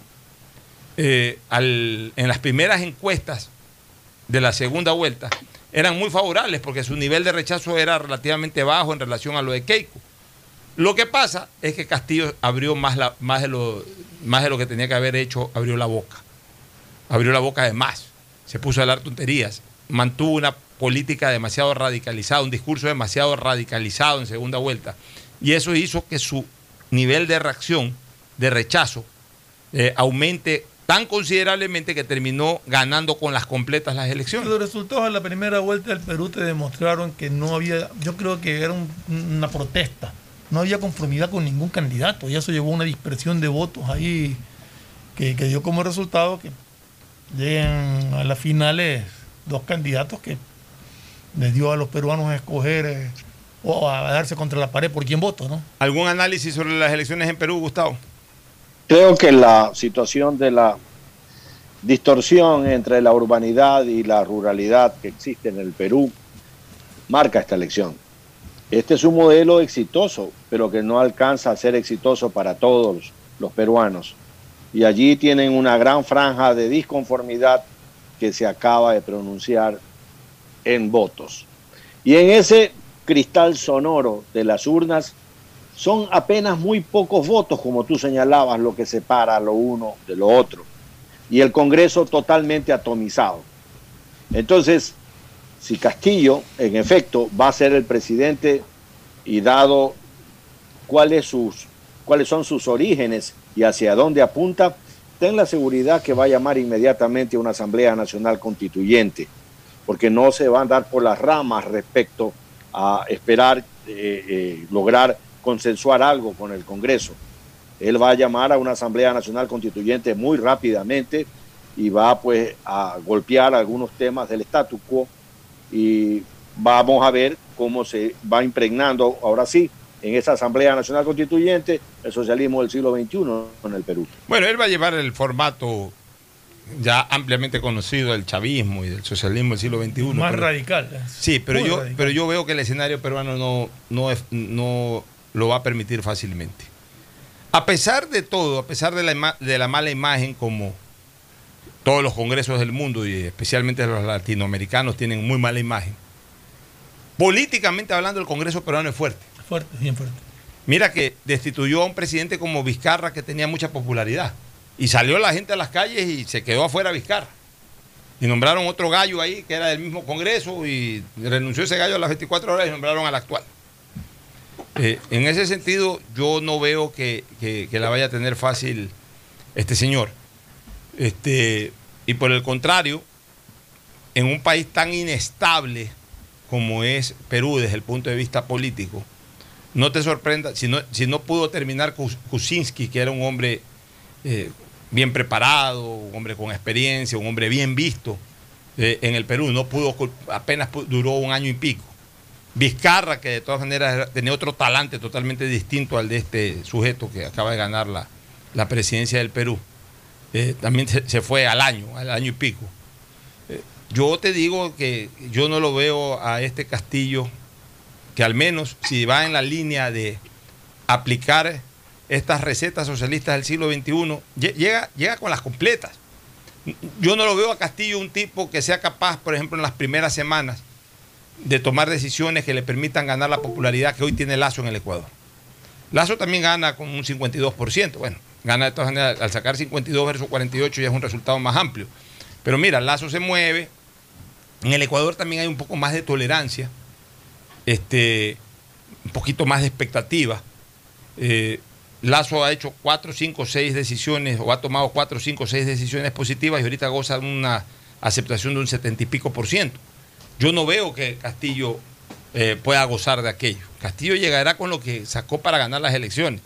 B: eh, en las primeras encuestas de la segunda vuelta eran muy favorables porque su nivel de rechazo era relativamente bajo en relación a lo de Keiko. Lo que pasa es que Castillo abrió la, más de lo que tenía que haber hecho, abrió la boca. Abrió la boca de más. Se puso a hablar tonterías. Mantuvo una política demasiado radicalizada, un discurso demasiado radicalizado en segunda vuelta. Y eso hizo que su nivel de reacción, de rechazo, eh, aumente tan considerablemente que terminó ganando con las completas las elecciones.
C: Los resultados de la primera vuelta del Perú te demostraron que no había, yo creo que era un- una protesta, no había conformidad con ningún candidato y eso llevó a una dispersión de votos ahí que, dio como resultado que lleguen a las finales dos candidatos que les dio a los peruanos escoger eh, o a darse contra la pared por quién voto, ¿no?
B: ¿Algún análisis sobre las elecciones en Perú, Gustavo?
D: Creo que la situación de la distorsión entre la urbanidad y la ruralidad que existe en el Perú marca esta elección. Este es un modelo exitoso, pero que no alcanza a ser exitoso para todos los peruanos. Y allí tienen una gran franja de disconformidad que se acaba de pronunciar en votos. Y en ese cristal sonoro de las urnas son apenas muy pocos votos, como tú señalabas, lo que separa lo uno de lo otro. Y el Congreso totalmente atomizado. Entonces, si Castillo, en efecto, va a ser el presidente y dado cuáles, sus, cuáles son sus orígenes y hacia dónde apunta, ten la seguridad que va a llamar inmediatamente a una Asamblea Nacional Constituyente, porque no se va a andar por las ramas respecto a esperar eh, eh, lograr consensuar algo con el Congreso. Él va a llamar a una Asamblea Nacional Constituyente muy rápidamente y va pues a golpear algunos temas del statu quo y vamos a ver cómo se va impregnando ahora sí en esa Asamblea Nacional Constituyente el socialismo del siglo XXI en el Perú.
B: Bueno, él va a llevar el formato ya ampliamente conocido del chavismo y del socialismo del siglo XXI.
C: Más
B: pero-
C: radical. ¿eh?
B: Sí, pero
C: Muy
B: yo,
C: radical.
B: pero yo veo que el escenario peruano no, no, es- no lo va a permitir fácilmente. A pesar de todo, a pesar de la, de la mala imagen como todos los congresos del mundo y especialmente los latinoamericanos tienen muy mala imagen, políticamente hablando el Congreso peruano es fuerte.
C: Fuerte, bien fuerte.
B: Mira que destituyó a un presidente como Vizcarra que tenía mucha popularidad. Y salió la gente a las calles y se quedó afuera Vizcarra. Y nombraron otro gallo ahí que era del mismo Congreso y renunció ese gallo a las 24 horas y nombraron al actual. Eh, en ese sentido, yo no veo que, que- que la vaya a tener fácil este señor. Este, y por el contrario, en un país tan inestable como es Perú desde el punto de vista político, no te sorprenda, si no, si no pudo terminar Kuczynski, que era un hombre eh, bien preparado, un hombre con experiencia, un hombre bien visto eh, en el Perú, no pudo, apenas duró un año y pico. Vizcarra, que de todas maneras era- tenía otro talante totalmente distinto al de este sujeto que acaba de ganar la, la presidencia del Perú, eh, también se, fue al año, al año y pico. Yo te digo que yo no lo veo a este Castillo que al menos si va en la línea de aplicar estas recetas socialistas del siglo XXI, llega, llega con las completas. Yo no lo veo a Castillo un tipo que sea capaz, por ejemplo, en las primeras semanas, de tomar decisiones que le permitan ganar la popularidad que hoy tiene Lazo en el Ecuador. Lazo también gana con un 52%. Bueno, gana de todas maneras, al sacar 52 versus 48 ya es un resultado más amplio. Pero mira, Lazo se mueve. En el Ecuador también hay un poco más de tolerancia, este, un poquito más de expectativa. Eh, Lazo ha hecho 4, 5, 6 decisiones, o ha tomado 4, 5, 6 decisiones positivas y ahorita goza de una aceptación de un 70 y pico por ciento. Yo no veo que Castillo eh, pueda gozar de aquello. Castillo llegará con lo que sacó para ganar las elecciones.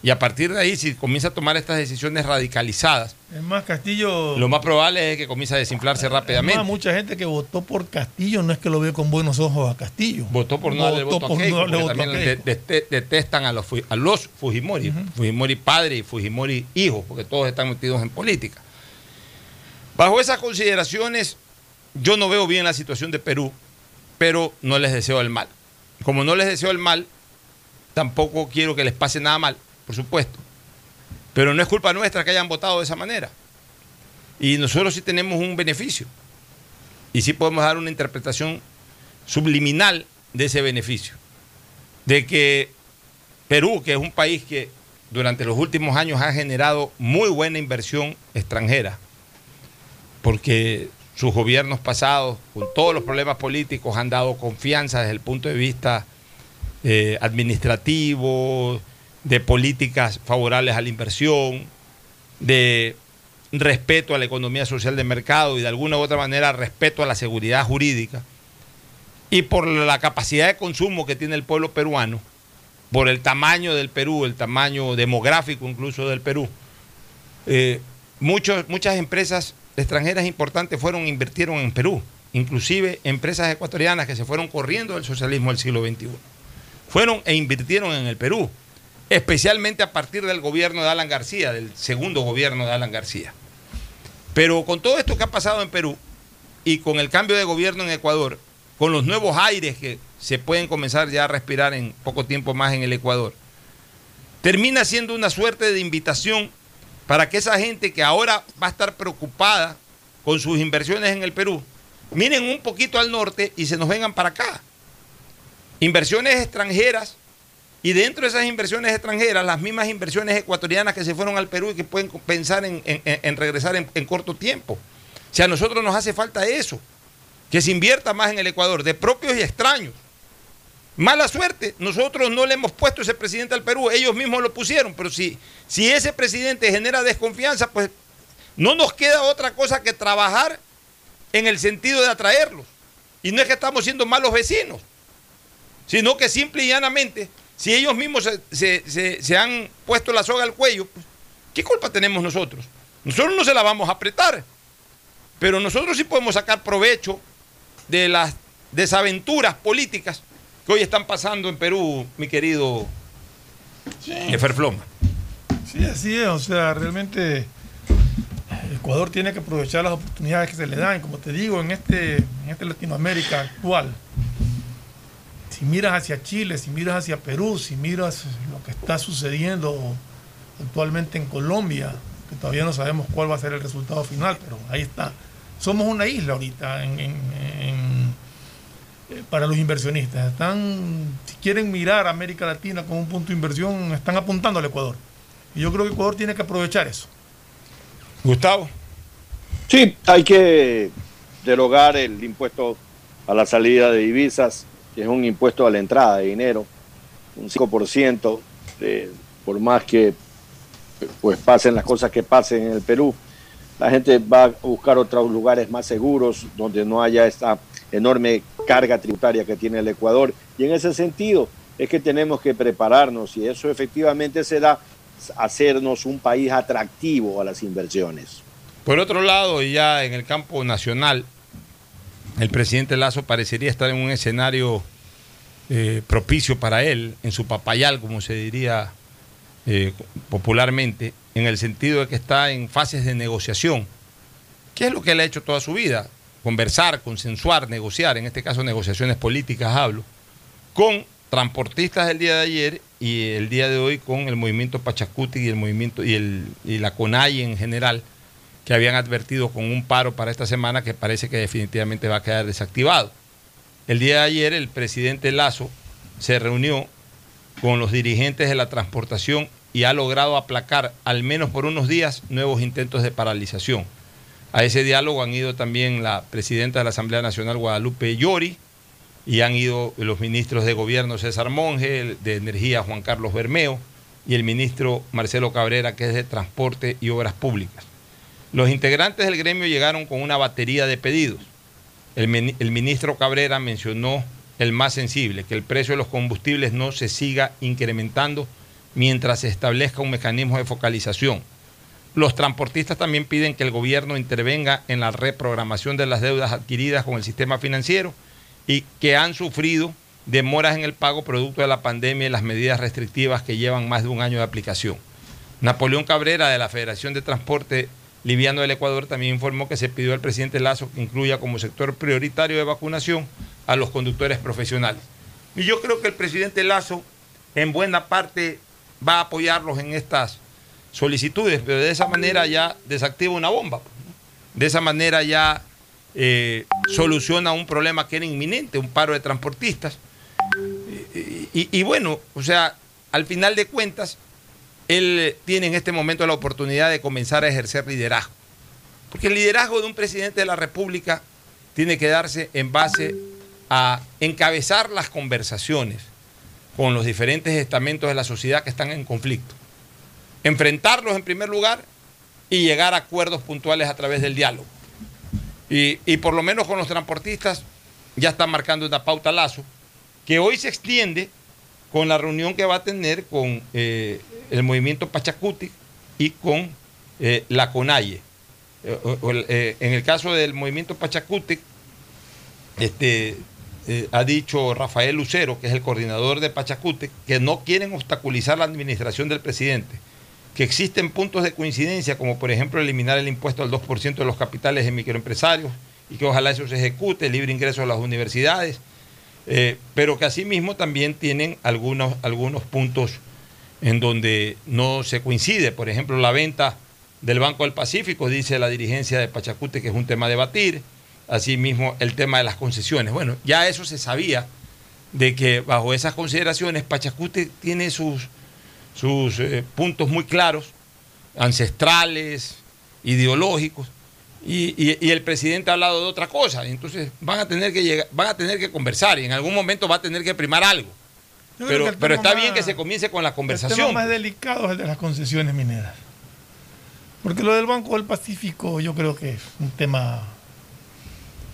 B: Y a partir de ahí, si comienza a tomar estas decisiones radicalizadas,
C: es más, Castillo.
B: Lo más probable es que comience a desinflarse rápidamente.
C: Más, mucha gente que votó por Castillo no es que lo ve con buenos ojos a Castillo.
B: Votó por no darle voto a Keiko, no también detestan a los, a los Fujimori, Fujimori padre y Fujimori hijo, porque todos están metidos en política. Bajo esas consideraciones, yo no veo bien la situación de Perú, pero no les deseo el mal. Como no les deseo el mal, tampoco quiero que les pase nada mal, por supuesto. Pero no es culpa nuestra que hayan votado de esa manera. Y nosotros sí tenemos un beneficio. Y sí podemos dar una interpretación subliminal de ese beneficio. De que Perú, que es un país que durante los últimos años ha generado muy buena inversión extranjera, porque sus gobiernos pasados, con todos los problemas políticos, han dado confianza desde el punto de vista eh, administrativo, de políticas favorables a la inversión, de respeto a la economía social de mercado y de alguna u otra manera respeto a la seguridad jurídica, y por la capacidad de consumo que tiene el pueblo peruano, por el tamaño del Perú, el tamaño demográfico incluso del Perú, eh, muchas empresas extranjeras importantes fueron, invirtieron en Perú, inclusive empresas ecuatorianas que se fueron corriendo del socialismo del siglo XXI. Fueron e invirtieron en el Perú, especialmente a partir del gobierno de Alan García, del segundo gobierno de Alan García. Pero con todo esto que ha pasado en Perú y con el cambio de gobierno en Ecuador, con los nuevos aires que se pueden comenzar ya a respirar en poco tiempo más en el Ecuador, termina siendo una suerte de invitación para que esa gente que ahora va a estar preocupada con sus inversiones en el Perú, miren un poquito al norte y se nos vengan para acá. Inversiones extranjeras y dentro de esas inversiones extranjeras, las mismas inversiones ecuatorianas que se fueron al Perú y que pueden pensar en, regresar en, en, corto tiempo. Si a nosotros nos hace falta eso, que se invierta más en el Ecuador, de propios y extraños. Mala suerte, nosotros no le hemos puesto ese presidente al Perú, ellos mismos lo pusieron, pero si, si ese presidente genera desconfianza, pues no nos queda otra cosa que trabajar en el sentido de atraerlos. Y no es que estamos siendo malos vecinos, sino que simple y llanamente, si ellos mismos se, han puesto la soga al cuello, pues, ¿qué culpa tenemos nosotros? Nosotros no se la vamos a apretar, pero nosotros sí podemos sacar provecho de las desaventuras políticas que hoy están pasando en Perú, mi querido sí. Floma.
C: Sí, así es, o sea, realmente Ecuador tiene que aprovechar las oportunidades que se le dan, como te digo, en este, en este Latinoamérica actual. Si miras hacia Chile, si miras hacia Perú, si miras lo que está sucediendo actualmente en Colombia, que todavía no sabemos cuál va a ser el resultado final, pero ahí está. Somos una isla ahorita en eh, para los inversionistas. Están, si quieren mirar a América Latina como un punto de inversión, están apuntando al Ecuador. Y yo creo que Ecuador tiene que aprovechar eso.
B: Gustavo.
D: Sí, hay que derogar el impuesto a la salida de divisas, que es un impuesto a la entrada de dinero, un 5%, de, por más que pues pasen las cosas que pasen en el Perú. La gente va a buscar otros lugares más seguros donde no haya esta enorme carga tributaria que tiene el Ecuador. Y en ese sentido es que tenemos que prepararnos y eso efectivamente será hacernos un país atractivo a las inversiones.
B: Por otro lado, ya en el campo nacional, el presidente Lazo parecería estar en un escenario eh, propicio para él, en su papayal, como se diría eh, popularmente, en el sentido de que está en fases de negociación. ¿Qué es lo que él ha hecho toda su vida? conversar, consensuar, negociar, en este caso negociaciones políticas hablo, con transportistas el día de ayer y el día de hoy con el movimiento Pachacuti y el movimiento y, el, y la CONAI en general, que habían advertido con un paro para esta semana que parece que definitivamente va a quedar desactivado. El día de ayer el presidente Lazo se reunió con los dirigentes de la transportación y ha logrado aplacar, al menos por unos días, nuevos intentos de paralización. A ese diálogo han ido también la presidenta de la Asamblea Nacional, Guadalupe Llori, y han ido los ministros de Gobierno, César Monge, de Energía, Juan Carlos Bermeo, y el ministro Marcelo Cabrera, que es de Transporte y Obras Públicas. Los integrantes del gremio llegaron con una batería de pedidos. El, ministro Cabrera mencionó el más sensible, que el precio de los combustibles no se siga incrementando mientras se establezca un mecanismo de focalización. Los transportistas también piden que el gobierno intervenga en la reprogramación de las deudas adquiridas con el sistema financiero y que han sufrido demoras en el pago producto de la pandemia y las medidas restrictivas que llevan más de un año de aplicación. Napoleón Cabrera de la Federación de Transporte Liviano del Ecuador también informó que se pidió al presidente Lazo que incluya como sector prioritario de vacunación a los conductores profesionales. Y yo creo que el presidente Lazo en buena parte va a apoyarlos en estas solicitudes, pero de esa manera ya desactiva una bomba. De esa manera ya eh, soluciona un problema que era inminente, un paro de transportistas. Y, bueno, o sea, al final de cuentas, él tiene en este momento la oportunidad de comenzar a ejercer liderazgo. Porque el liderazgo de un presidente de la República tiene que darse en base a encabezar las conversaciones con los diferentes estamentos de la sociedad que están en conflicto. Enfrentarlos en primer lugar y llegar a acuerdos puntuales a través del diálogo. Y, por lo menos con los transportistas ya están marcando una pauta lazo, que hoy se extiende con la reunión que va a tener con eh, el movimiento Pachacuti y con eh, la CONAIE. Eh, en el caso del movimiento Pachacuti, este, ha dicho Rafael Lucero, que es el coordinador de Pachacuti, que no quieren obstaculizar la administración del presidente que existen puntos de coincidencia, como por ejemplo eliminar el impuesto al 2% de los capitales de microempresarios y que ojalá eso se ejecute, libre ingreso a las universidades, eh, pero que asimismo también tienen algunos, algunos puntos en donde no se coincide. Por ejemplo, la venta del Banco del Pacífico, dice la dirigencia de Pachacute, que es un tema a debatir. Asimismo, el tema de las concesiones. Bueno, ya eso se sabía de que bajo esas consideraciones Pachacute tiene sus sus eh, puntos muy claros, ancestrales, ideológicos, y, el presidente ha hablado de otra cosa. Entonces van a tener que llegar, van a tener que conversar y en algún momento va a tener que primar algo. Pero, pero está bien que se comience con la conversación. El
C: tema más delicado es el de las concesiones mineras. Porque lo del Banco del Pacífico yo creo que es un tema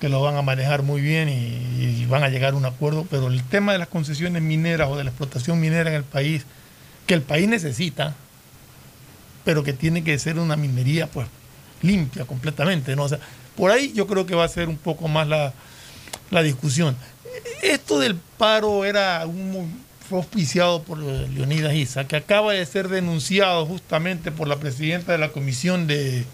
C: que lo van a manejar muy bien y, y van a llegar a un acuerdo, pero el tema de las concesiones mineras o de la explotación minera en el país que el país necesita, pero que tiene que ser una minería pues limpia completamente, ¿no? O sea, por ahí yo creo que va a ser un poco más la, discusión. Esto del paro era un, fue auspiciado por Leonidas Isa, que acaba de ser denunciado justamente por la presidenta de la Comisión de,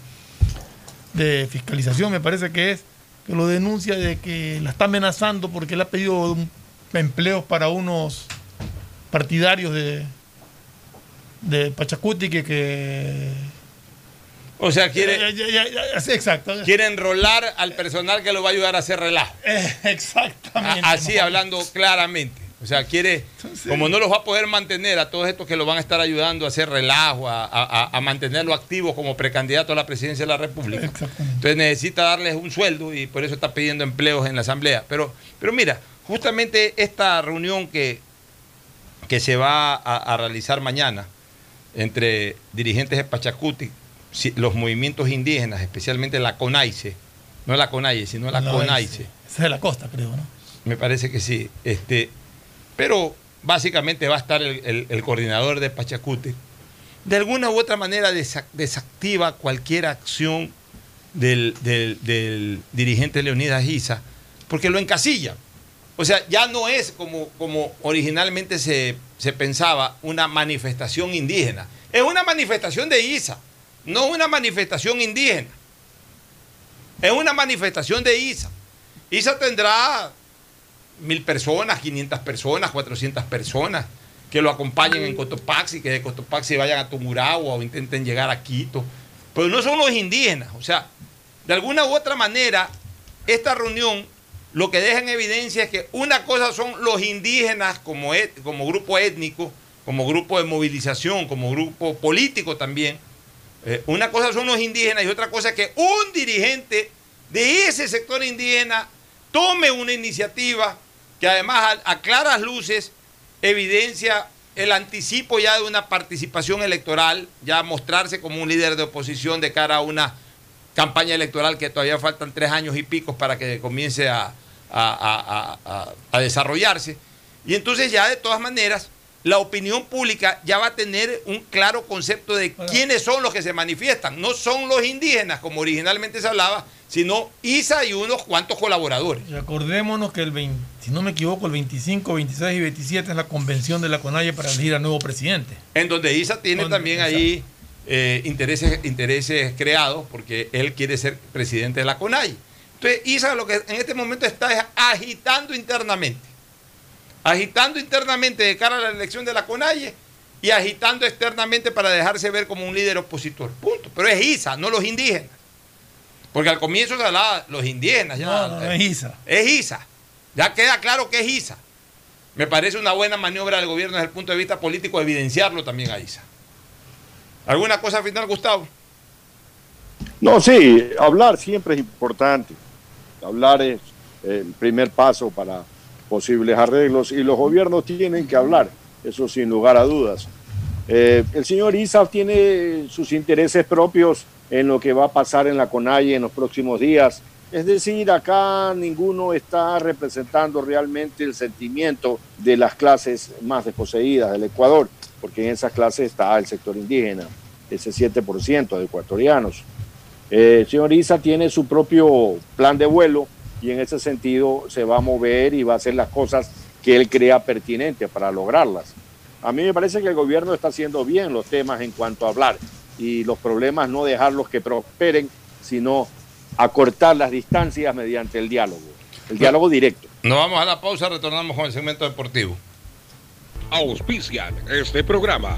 C: de Fiscalización, me parece que es, que lo denuncia de que la está amenazando porque le ha pedido empleos para unos partidarios de, de Pachacuti que, que
B: o sea, quiere.
C: exacto.
B: Quiere enrolar al personal que lo va a ayudar a hacer relajo.
C: Eh, exactamente.
B: así, hablando claramente. O sea, quiere, como no los va a poder mantener a todos estos que lo van a estar ayudando a hacer relajo, a, mantenerlo activo como precandidato a la presidencia de la República. Entonces necesita darles un sueldo y por eso está pidiendo empleos en la Asamblea. Pero, pero mira, justamente esta reunión que, que se va a realizar mañana, entre dirigentes de Pachacuti, los movimientos indígenas, especialmente la CONAICE, no la CONAICE, sino la CONAICE.
C: Esa es de la costa, creo, ¿no?
B: Me parece que sí. Este, pero básicamente va a estar el, coordinador de Pachacuti. De alguna u otra manera desactiva cualquier acción del, del dirigente Leonidas Giza, porque lo encasilla. O sea, ya no es como, como originalmente se, pensaba una manifestación indígena. Es una manifestación de ISA, no una manifestación indígena. Es una manifestación de ISA. ISA tendrá mil personas, 500 personas, 400 personas que lo acompañen en Cotopaxi, que de Cotopaxi vayan a Tumuragua o intenten llegar a Quito. Pero no son los indígenas. O sea, de alguna u otra manera, esta reunión lo que deja en evidencia es que una cosa son los indígenas como, como grupo étnico, como grupo de movilización, como grupo político también. Eh, una cosa son los indígenas y otra cosa es que un dirigente de ese sector indígena tome una iniciativa que además a claras luces evidencia el anticipo ya de una participación electoral, ya mostrarse como un líder de oposición de cara a una campaña electoral que todavía faltan tres años y pico para que comience a, desarrollarse. Y entonces ya de todas maneras la opinión pública ya va a tener un claro concepto de quiénes son los que se manifiestan. No son los indígenas, como originalmente se hablaba, sino ISA y unos cuantos colaboradores.
C: Y acordémonos que el 20, si no me equivoco, el 25, 26 y 27 es la convención de la CONAIE para elegir al nuevo presidente.
B: En donde ISA tiene también ahí eh, intereses, intereses creados, porque él quiere ser presidente de la CONAIE. Entonces, ISA lo que en este momento está es agitando internamente agitando internamente de cara a la elección de la CONAIE y agitando externamente para dejarse ver como un líder opositor. Punto. Pero es ISA, no los indígenas. Porque al comienzo se hablaba los indígenas. Ya,
C: no, no, es ISA.
B: Es ISA. Ya queda claro que es ISA. Me parece una buena maniobra del gobierno desde el punto de vista político evidenciarlo también a ISA. ¿Alguna cosa final, Gustavo?
D: No, sí, hablar siempre es importante. Hablar es el primer paso para posibles arreglos y los gobiernos tienen que hablar, eso sin lugar a dudas. Eh, el señor Isaf tiene sus intereses propios en lo que va a pasar en la CONAIE en los próximos días. Es decir, acá ninguno está representando realmente el sentimiento de las clases más desposeídas del Ecuador, porque en esas clases está el sector indígena, ese 7% de ecuatorianos. Eh, el señor Isa tiene su propio plan de vuelo y en ese sentido se va a mover y va a hacer las cosas que él crea pertinentes para lograrlas. A mí me parece que el gobierno está haciendo bien los temas en cuanto a hablar y los problemas no dejarlos que prosperen, sino acortar las distancias mediante el diálogo, el diálogo directo.
B: Nos vamos a la pausa, retornamos con el segmento deportivo.
I: Auspician este programa.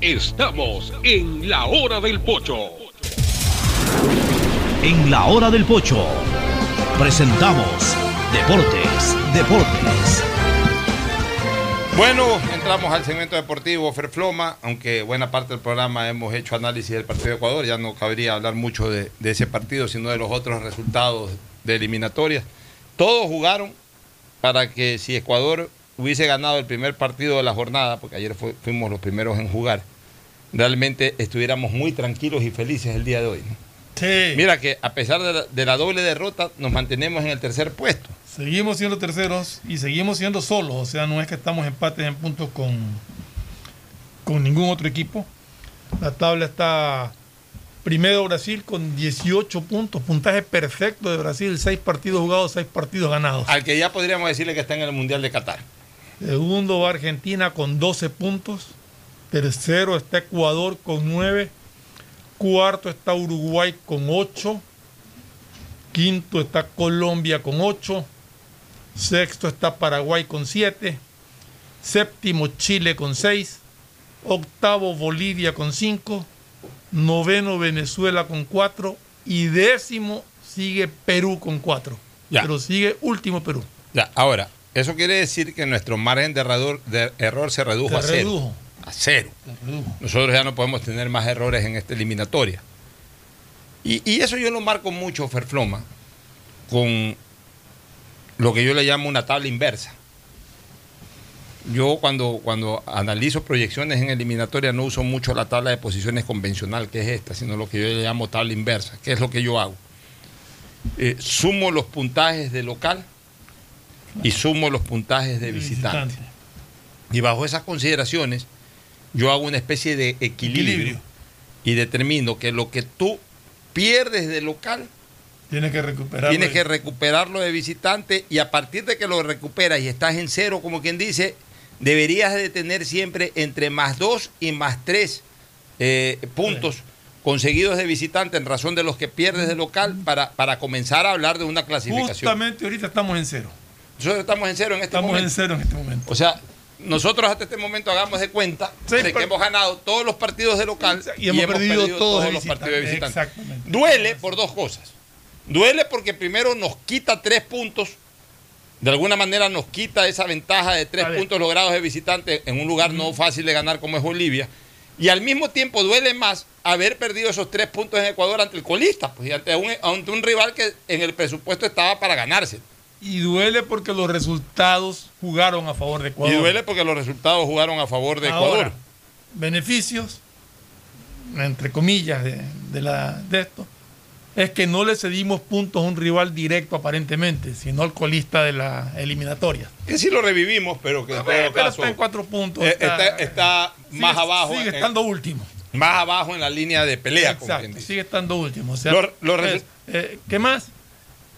I: Estamos en la hora del pocho.
A: En la hora del pocho presentamos Deportes, Deportes.
B: Bueno, entramos al segmento deportivo Ferfloma, aunque buena parte del programa hemos hecho análisis del partido de Ecuador, ya no cabría hablar mucho de, de ese partido, sino de los otros resultados de eliminatorias. Todos jugaron para que si Ecuador hubiese ganado el primer partido de la jornada, porque ayer fuimos los primeros en jugar, realmente estuviéramos muy tranquilos y felices el día de hoy. ¿no?
C: Sí.
B: Mira que a pesar de la, de la doble derrota, nos mantenemos en el tercer puesto.
C: Seguimos siendo terceros y seguimos siendo solos. O sea, no es que estamos empates en puntos con, con ningún otro equipo. La tabla está primero Brasil con 18 puntos, puntaje perfecto de Brasil, 6 partidos jugados, 6 partidos ganados.
B: Al que ya podríamos decirle que está en el Mundial de Qatar.
C: Segundo va Argentina con 12 puntos. Tercero está Ecuador con 9. Cuarto está Uruguay con 8. Quinto está Colombia con 8. Sexto está Paraguay con 7. Séptimo Chile con 6. Octavo Bolivia con 5. Noveno Venezuela con 4. Y décimo sigue Perú con 4.
B: Ya.
C: Pero sigue último Perú.
B: Ya, ahora, eso quiere decir que nuestro margen de error, de error se redujo
C: Se
B: a cero.
C: redujo.
B: A cero.
C: Redujo.
B: Nosotros ya no podemos tener más errores en esta eliminatoria. Y, y eso yo lo marco mucho, Ferfloma, con lo que yo le llamo una tabla inversa. Yo cuando, cuando analizo proyecciones en eliminatoria no uso mucho la tabla de posiciones convencional, que es esta, sino lo que yo le llamo tabla inversa, que es lo que yo hago. Eh, sumo los puntajes de local y sumo los puntajes de visitante. Y bajo esas consideraciones, yo hago una especie de equilibrio,
C: Equilibrio.
B: y determino que lo que tú pierdes de local,
C: Tienes que recuperar.
B: tienes que recuperarlo de visitante y a partir de que lo recuperas y estás en cero, como quien dice, deberías de tener siempre entre más dos y más tres eh, puntos conseguidos de visitante en razón de los que pierdes de local para, para comenzar a hablar de una clasificación.
C: Justamente ahorita estamos en cero.
B: Nosotros estamos en cero en este
C: Estamos
B: momento.
C: en cero en este momento.
B: O sea, nosotros hasta este momento hagamos de cuenta de que hemos ganado todos los partidos de local
C: Y hemos perdido todos
B: los partidos de visitante.
C: Exactamente.
B: Duele por dos cosas. Duele porque primero nos quita tres puntos, de alguna manera nos quita esa ventaja de tres puntos logrados de visitante en un lugar no fácil de ganar como es Bolivia. Y al mismo tiempo duele más haber perdido esos tres puntos en Ecuador ante el colista, pues, y ante un, ante un rival que en el presupuesto estaba para ganarse.
C: Y duele porque los resultados jugaron a favor de Ecuador.
B: Y duele porque los resultados jugaron a favor de Ecuador.
C: Ahora, beneficios, entre comillas, de, de la, de esto, es que no le cedimos puntos a un rival directo aparentemente, sino al colista de la eliminatoria.
B: Que sí lo revivimos, pero que en
C: Pero
B: todo caso
C: está en cuatro puntos.
B: eh,
C: está-
B: está, está más
C: sigue-
B: abajo.
C: Sigue
B: en-
C: estando último.
B: más abajo en la línea de pelea.
C: Exacto, sigue estando último. O sea,
B: Lo- lo
C: pues, eh, ¿Qué más?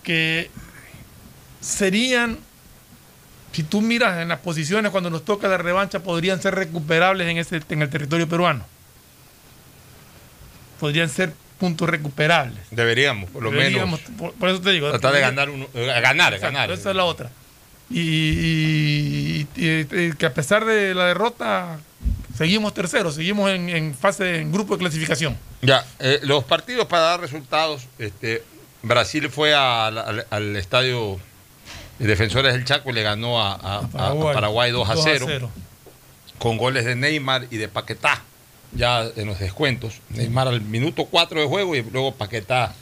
C: Que serían, si tú miras en las posiciones cuando nos toca la revancha, podrían ser recuperables en, ese, en el territorio peruano. Podrían ser puntos recuperables.
B: Deberíamos, por lo
C: Deberíamos,
B: menos,
C: por, por eso te digo.
B: tratar de ganar, uno, eh, ganar, ganar.
C: Esa es la otra. Y, y- y- y que a pesar de la derrota, seguimos terceros, seguimos en, en fase, en grupo de clasificación.
B: Ya, eh, los partidos para dar resultados, este, Brasil fue al, estadio Defensores del Chaco y le ganó a, a- a- a
C: Paraguay.
B: Paraguay, 2 a
C: 2 a
B: 0,
C: 0.
B: con goles de Neymar y de Paquetá, ya en los descuentos. Neymar al minuto 4 de juego y luego Paquetá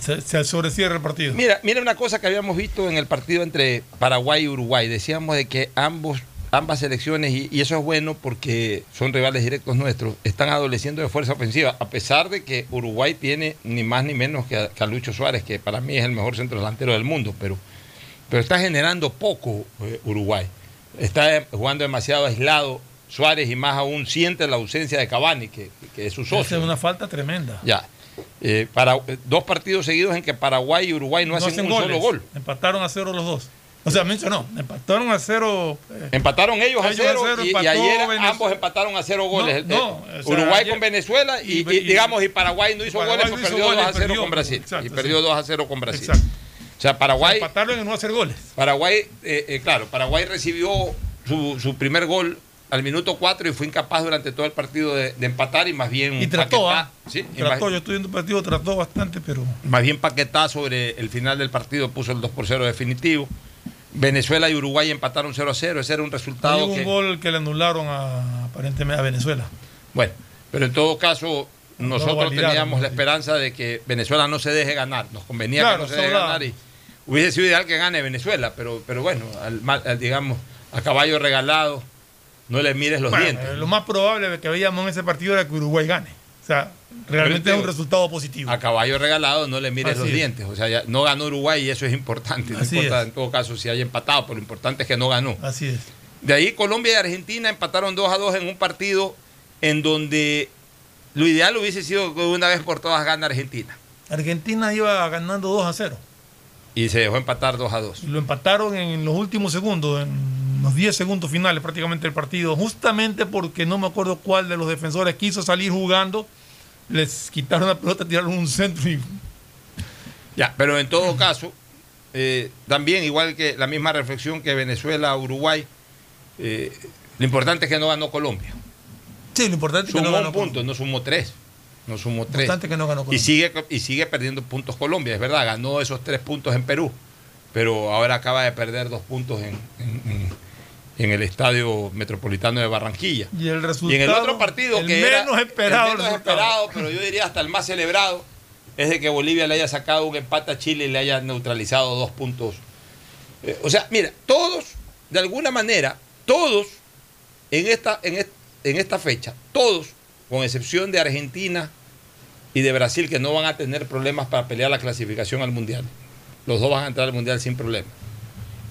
C: Se, se sobrecierra el partido.
B: Mira, mira una cosa que habíamos visto en el partido entre Paraguay y Uruguay. Decíamos de que ambos, ambas selecciones, y, y eso es bueno porque son rivales directos nuestros, están adoleciendo de fuerza ofensiva, a pesar de que Uruguay tiene ni más ni menos que a, que a Lucho Suárez, que para mí es el mejor centro delantero del mundo, pero, pero está generando poco eh, Uruguay. Está jugando demasiado aislado. Suárez y más aún siente la ausencia de Cavani, que, que es su socio.
C: es una falta tremenda.
B: Ya. Eh, para, eh, dos partidos seguidos en que Paraguay y Uruguay no, hacen, un
C: goles.
B: solo gol.
C: Empataron a cero los dos. O sea, Mencho no, empataron a cero. eh,
B: Empataron ellos, a
C: Ellos a
B: cero,
C: cero,
B: y, y ayer
C: Venezuela.
B: ambos empataron a cero goles.
C: No, no, o sea,
B: Uruguay
C: ayer-
B: con Venezuela y,
C: y-
B: y,
C: y-
B: digamos y Paraguay no hizo
C: Paraguay
B: goles,
C: hizo
B: perdió 2 a
C: goles,
B: 0
C: perdió,
B: con Brasil.
C: exacto,
B: y perdió
C: sí.
B: 2 a 0 con Brasil.
C: Exacto.
B: O sea, Paraguay,
C: empataron en no hacer goles.
B: Paraguay eh, eh, claro, Paraguay recibió su, su primer gol al minuto 4 y fue incapaz durante todo el partido de, de empatar y más bien
C: Y trató,
B: Paquetá-
C: ¿ah?
B: sí,
C: Trató, yo estoy viendo el partido, trató bastante, pero.
B: Más bien Paquetá sobre el final del partido puso el 2 por 0 definitivo. Venezuela y Uruguay empataron 0 a 0. Ese era un
C: Hay
B: resultado
C: un
B: que.
C: gol que le anularon a, aparentemente a Venezuela.
B: Bueno, pero en todo caso, nosotros teníamos la esperanza de que Venezuela no se deje ganar. Nos convenía
C: Claro,
B: que no se deje ganar y hubiese sido ideal que gane Venezuela, pero, pero bueno, al, al, digamos, A caballo regalado, no le mires los
C: Bueno,
B: dientes.
C: Lo más probable que veíamos en ese partido era que Uruguay gane. O sea, realmente es un resultado positivo.
B: A caballo regalado no le mires
C: Así
B: los
C: es.
B: dientes. O sea, ya no ganó Uruguay y eso es importante. No
C: Así
B: importa
C: es.
B: en todo caso si haya empatado, pero lo importante es que no ganó.
C: Así es.
B: De ahí Colombia y Argentina empataron 2 a 2 en un partido en donde lo ideal hubiese sido que una vez por todas gana Argentina.
C: Argentina iba ganando 2 a 0.
B: Y se dejó empatar 2 a 2.
C: Y lo empataron en los últimos segundos, en los 10 segundos finales prácticamente del partido, justamente porque no me acuerdo cuál de los defensores quiso salir jugando, les quitaron la pelota, tiraron un centro y
B: Ya, pero en todo caso, eh, también igual que la misma reflexión que Venezuela-Uruguay, eh, lo importante es que no ganó Colombia.
C: Sí, lo importante es que
B: Sumó
C: no ganó
B: un punto, no sumó tres. No sumó tres.
C: Que no ganó
B: Y sigue, y sigue perdiendo puntos Colombia, es verdad, ganó esos tres puntos en Perú, pero ahora acaba de perder dos puntos en, en- el Estadio Metropolitano de Barranquilla.
C: Y el resultado.
B: Y en el otro partido
C: el
B: que era
C: menos esperado.
B: el menos esperado, pero yo diría hasta el más celebrado, es de que Bolivia le haya sacado un empate a Chile y le haya neutralizado dos puntos. Eh, o sea, mira, todos, de alguna manera, todos en esta, en, en esta fecha, todos, con excepción de Argentina y de Brasil, que no van a tener problemas para pelear la clasificación al Mundial. Los dos van a entrar al Mundial sin problema.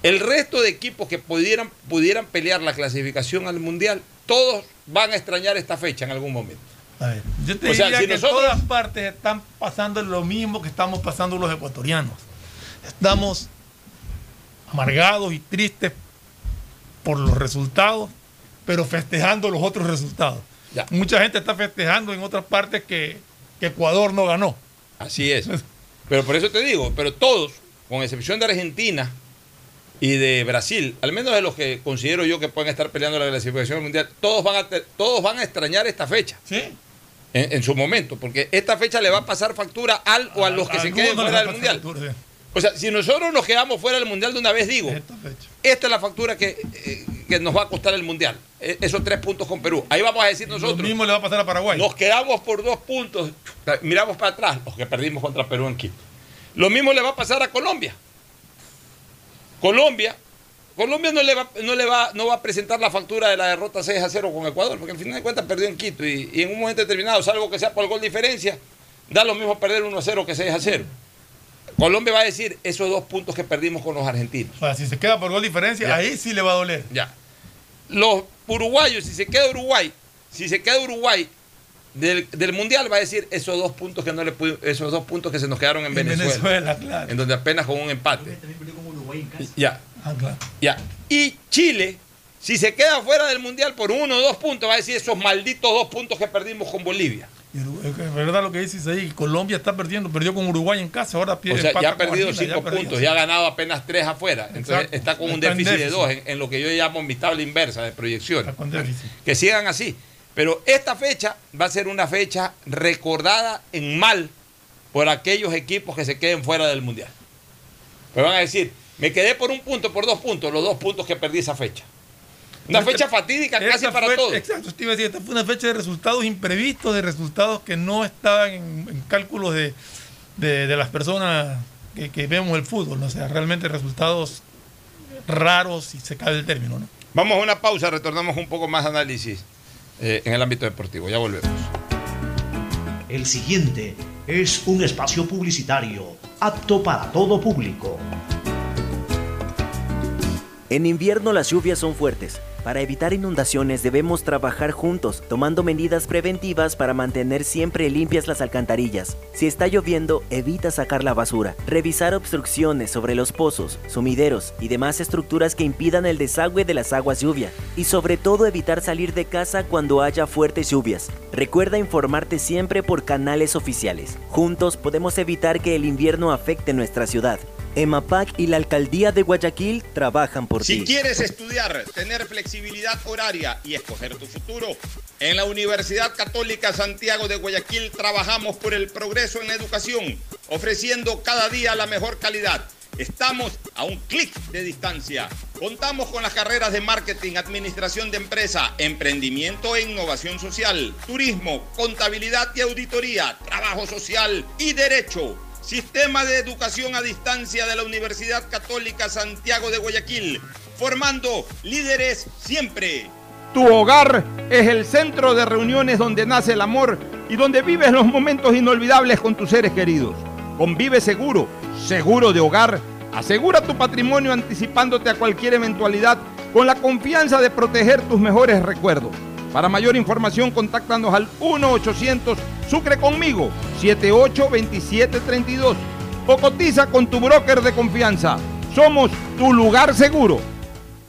B: El resto de equipos que pudieran, pudieran pelear la clasificación al Mundial, todos van a extrañar esta fecha en algún momento.
C: A ver, yo te
B: O sea,
C: diría
B: si
C: que
B: nosotros-
C: en todas partes están pasando lo mismo que estamos pasando los ecuatorianos. Estamos amargados y tristes por los resultados, pero festejando los otros resultados.
B: Ya.
C: Mucha gente está festejando en otras partes que, que Ecuador no ganó.
B: Así es. Pero por eso te digo, pero todos, con excepción de Argentina y de Brasil, al menos de los que considero yo que pueden estar peleando la clasificación al mundial, todos van a, todos van a extrañar esta fecha.
C: ¿Sí?
B: En, en su momento, porque esta fecha le va a pasar factura al o a los que se queden fuera del mundial.
C: pasar factura, sí.
B: O sea, si nosotros nos quedamos fuera del mundial de una vez, digo,
C: Esta
B: es la factura que, eh, que nos va a costar el mundial. E- Esos tres puntos con Perú. Ahí vamos a decir
C: Lo
B: nosotros.
C: mismo le va a pasar a Paraguay.
B: Nos quedamos por dos puntos. Miramos para atrás, los que perdimos contra Perú en Quito. Lo mismo le va a pasar a Colombia. Colombia, Colombia no le va, no le va, no va a presentar la factura de la derrota 6 a 0 con Ecuador, porque al final de cuentas perdió en Quito y, y en un momento determinado, salvo que sea por gol diferencia, da lo mismo perder 1 a 0 que 6 a 0. Colombia va a decir esos dos puntos que perdimos con los argentinos.
C: O sea, si se queda por gol diferencia,
B: Ya.
C: ahí sí le va a doler.
B: Ya. Los uruguayos, si se queda Uruguay, si se queda Uruguay del, del mundial, va a decir esos dos puntos que no le esos dos puntos que se nos quedaron en,
C: En
B: Venezuela,
C: Venezuela, claro.
B: en donde apenas con un empate. Ya,
C: Ah, claro.
B: ya. Y Chile, si se queda fuera del mundial por uno o dos puntos, va a decir esos malditos dos puntos que perdimos con Bolivia.
C: Es verdad lo que dices ahí. Colombia está perdiendo, perdió con Uruguay en casa, ahora
B: O
C: pierde.
B: sea,
C: empata
B: ya ha perdido
C: Argentina,
B: cinco
C: ya
B: puntos, ya ha ganado apenas tres afuera. Entonces
C: Exacto.
B: está con un
C: Está
B: déficit de dos en, en lo que yo llamo mi tabla inversa de proyección.
C: Está con déficit.
B: que sigan así. Pero esta fecha va a ser una fecha recordada en mal por aquellos equipos que se queden fuera del Mundial. Pues van a decir, me quedé por un punto, por dos puntos, los dos puntos que perdí esa fecha. Una fecha fatídica casi para
C: fue-
B: todos.
C: Exacto, te iba a decir, esta fue una fecha de resultados imprevistos, de resultados que no estaban en, en cálculos de, de- de las personas que, que vemos el fútbol. ¿no? O sea, realmente resultados raros, si se cabe el término. ¿no?
B: Vamos a una pausa, retornamos un poco más de análisis eh, en el ámbito deportivo. Ya volvemos.
A: El siguiente es un espacio publicitario apto para todo público.
E: En invierno las lluvias son fuertes. Para evitar inundaciones debemos trabajar juntos, tomando medidas preventivas para mantener siempre limpias las alcantarillas. Si está lloviendo, evita sacar la basura, revisar obstrucciones sobre los pozos, sumideros y demás estructuras que impidan el desagüe de las aguas lluvia. Y sobre todo evitar salir de casa cuando haya fuertes lluvias. Recuerda informarte siempre por canales oficiales. Juntos podemos evitar que el invierno afecte nuestra ciudad. EMAPAC y la Alcaldía de Guayaquil trabajan por
J: Si
E: ti.
J: quieres estudiar, tener flexibilidad horaria y escoger tu futuro, en la Universidad Católica Santiago de Guayaquil trabajamos por el progreso en la educación, ofreciendo cada día la mejor calidad. Estamos a un clic de distancia. Contamos con las carreras de marketing, administración de empresa, emprendimiento e innovación social, turismo, contabilidad y auditoría, trabajo social y derecho. Sistema de Educación a Distancia de la Universidad Católica Santiago de Guayaquil. formando líderes siempre.
F: Tu hogar es el centro de reuniones donde nace el amor y donde vives los momentos inolvidables con tus seres queridos. Convive seguro, seguro de hogar. Asegura tu patrimonio anticipándote a cualquier eventualidad con la confianza de proteger tus mejores recuerdos. Para mayor información, contáctanos al 1-800 Sucre conmigo 782732 o cotiza con tu broker de confianza. Somos tu lugar seguro.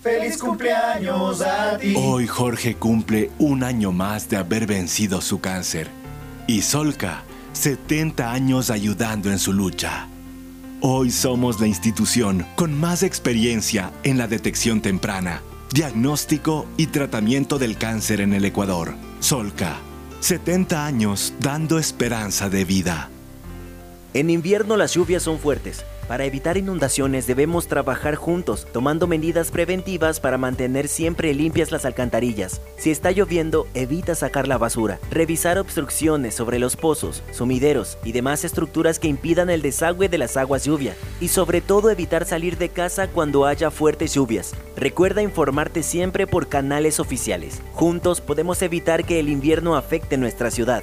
G: feliz cumpleaños a ti.
H: Hoy Jorge cumple un año más de haber vencido su cáncer. Y Solca, 70 años ayudando en su lucha. Hoy somos la institución con más experiencia en la detección temprana, diagnóstico y tratamiento del cáncer en el Ecuador. Solca, 70 años dando esperanza de vida.
E: En invierno las lluvias son fuertes. Para evitar inundaciones debemos trabajar juntos, tomando medidas preventivas para mantener siempre limpias las alcantarillas. Si está lloviendo, evita sacar la basura. Revisar obstrucciones sobre los pozos, sumideros y demás estructuras que impidan el desagüe de las aguas lluvia. Y sobre todo evitar salir de casa cuando haya fuertes lluvias. Recuerda informarte siempre por canales oficiales. Juntos podemos evitar que el invierno afecte nuestra ciudad.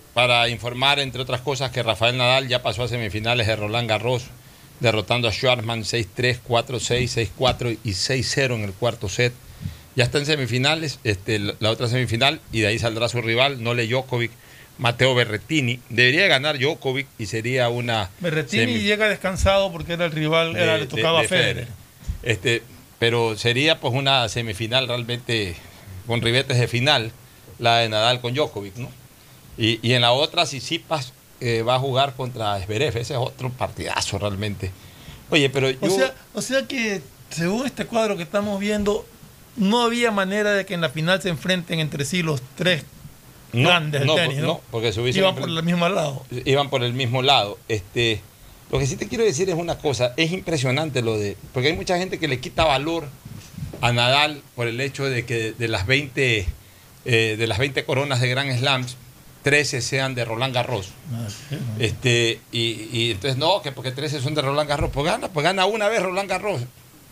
B: para informar, entre otras cosas, que Rafael Nadal ya pasó a semifinales de Roland Garros, derrotando a Schwartzman 6-3, 4-6, 6-4 y 6-0 en el cuarto set. Ya está en semifinales, este, la otra semifinal, y de ahí saldrá su rival, Nole Djokovic, Mateo Berretini. Debería ganar Djokovic y sería una.
C: Berretini llega descansado porque era el rival, era, le tocaba a Federer.
B: Este, pero sería pues una semifinal realmente con ribetes de final, la de Nadal con Djokovic, ¿no? Y, y en la otra, Sisipas eh, va a jugar contra Zverev. Ese es otro partidazo realmente. Oye, pero yo...
C: O sea, o sea que, según este cuadro que estamos viendo, no había manera de que en la final se enfrenten entre sí los tres
B: no,
C: grandes
B: no,
C: del tenis, ¿no?
B: no, porque se
C: Iban por el mismo lado.
B: Iban por el mismo lado. Este, lo que sí te quiero decir es una cosa, es impresionante lo de, porque hay mucha gente que le quita valor a Nadal por el hecho de que de las 20, eh, de las 20 coronas de Grand Slams, 13 sean de Roland Garros.
C: Ah.
B: Este, y, y entonces no, que porque 13 son de Roland Garros, pues gana, pues gana una vez Roland Garros.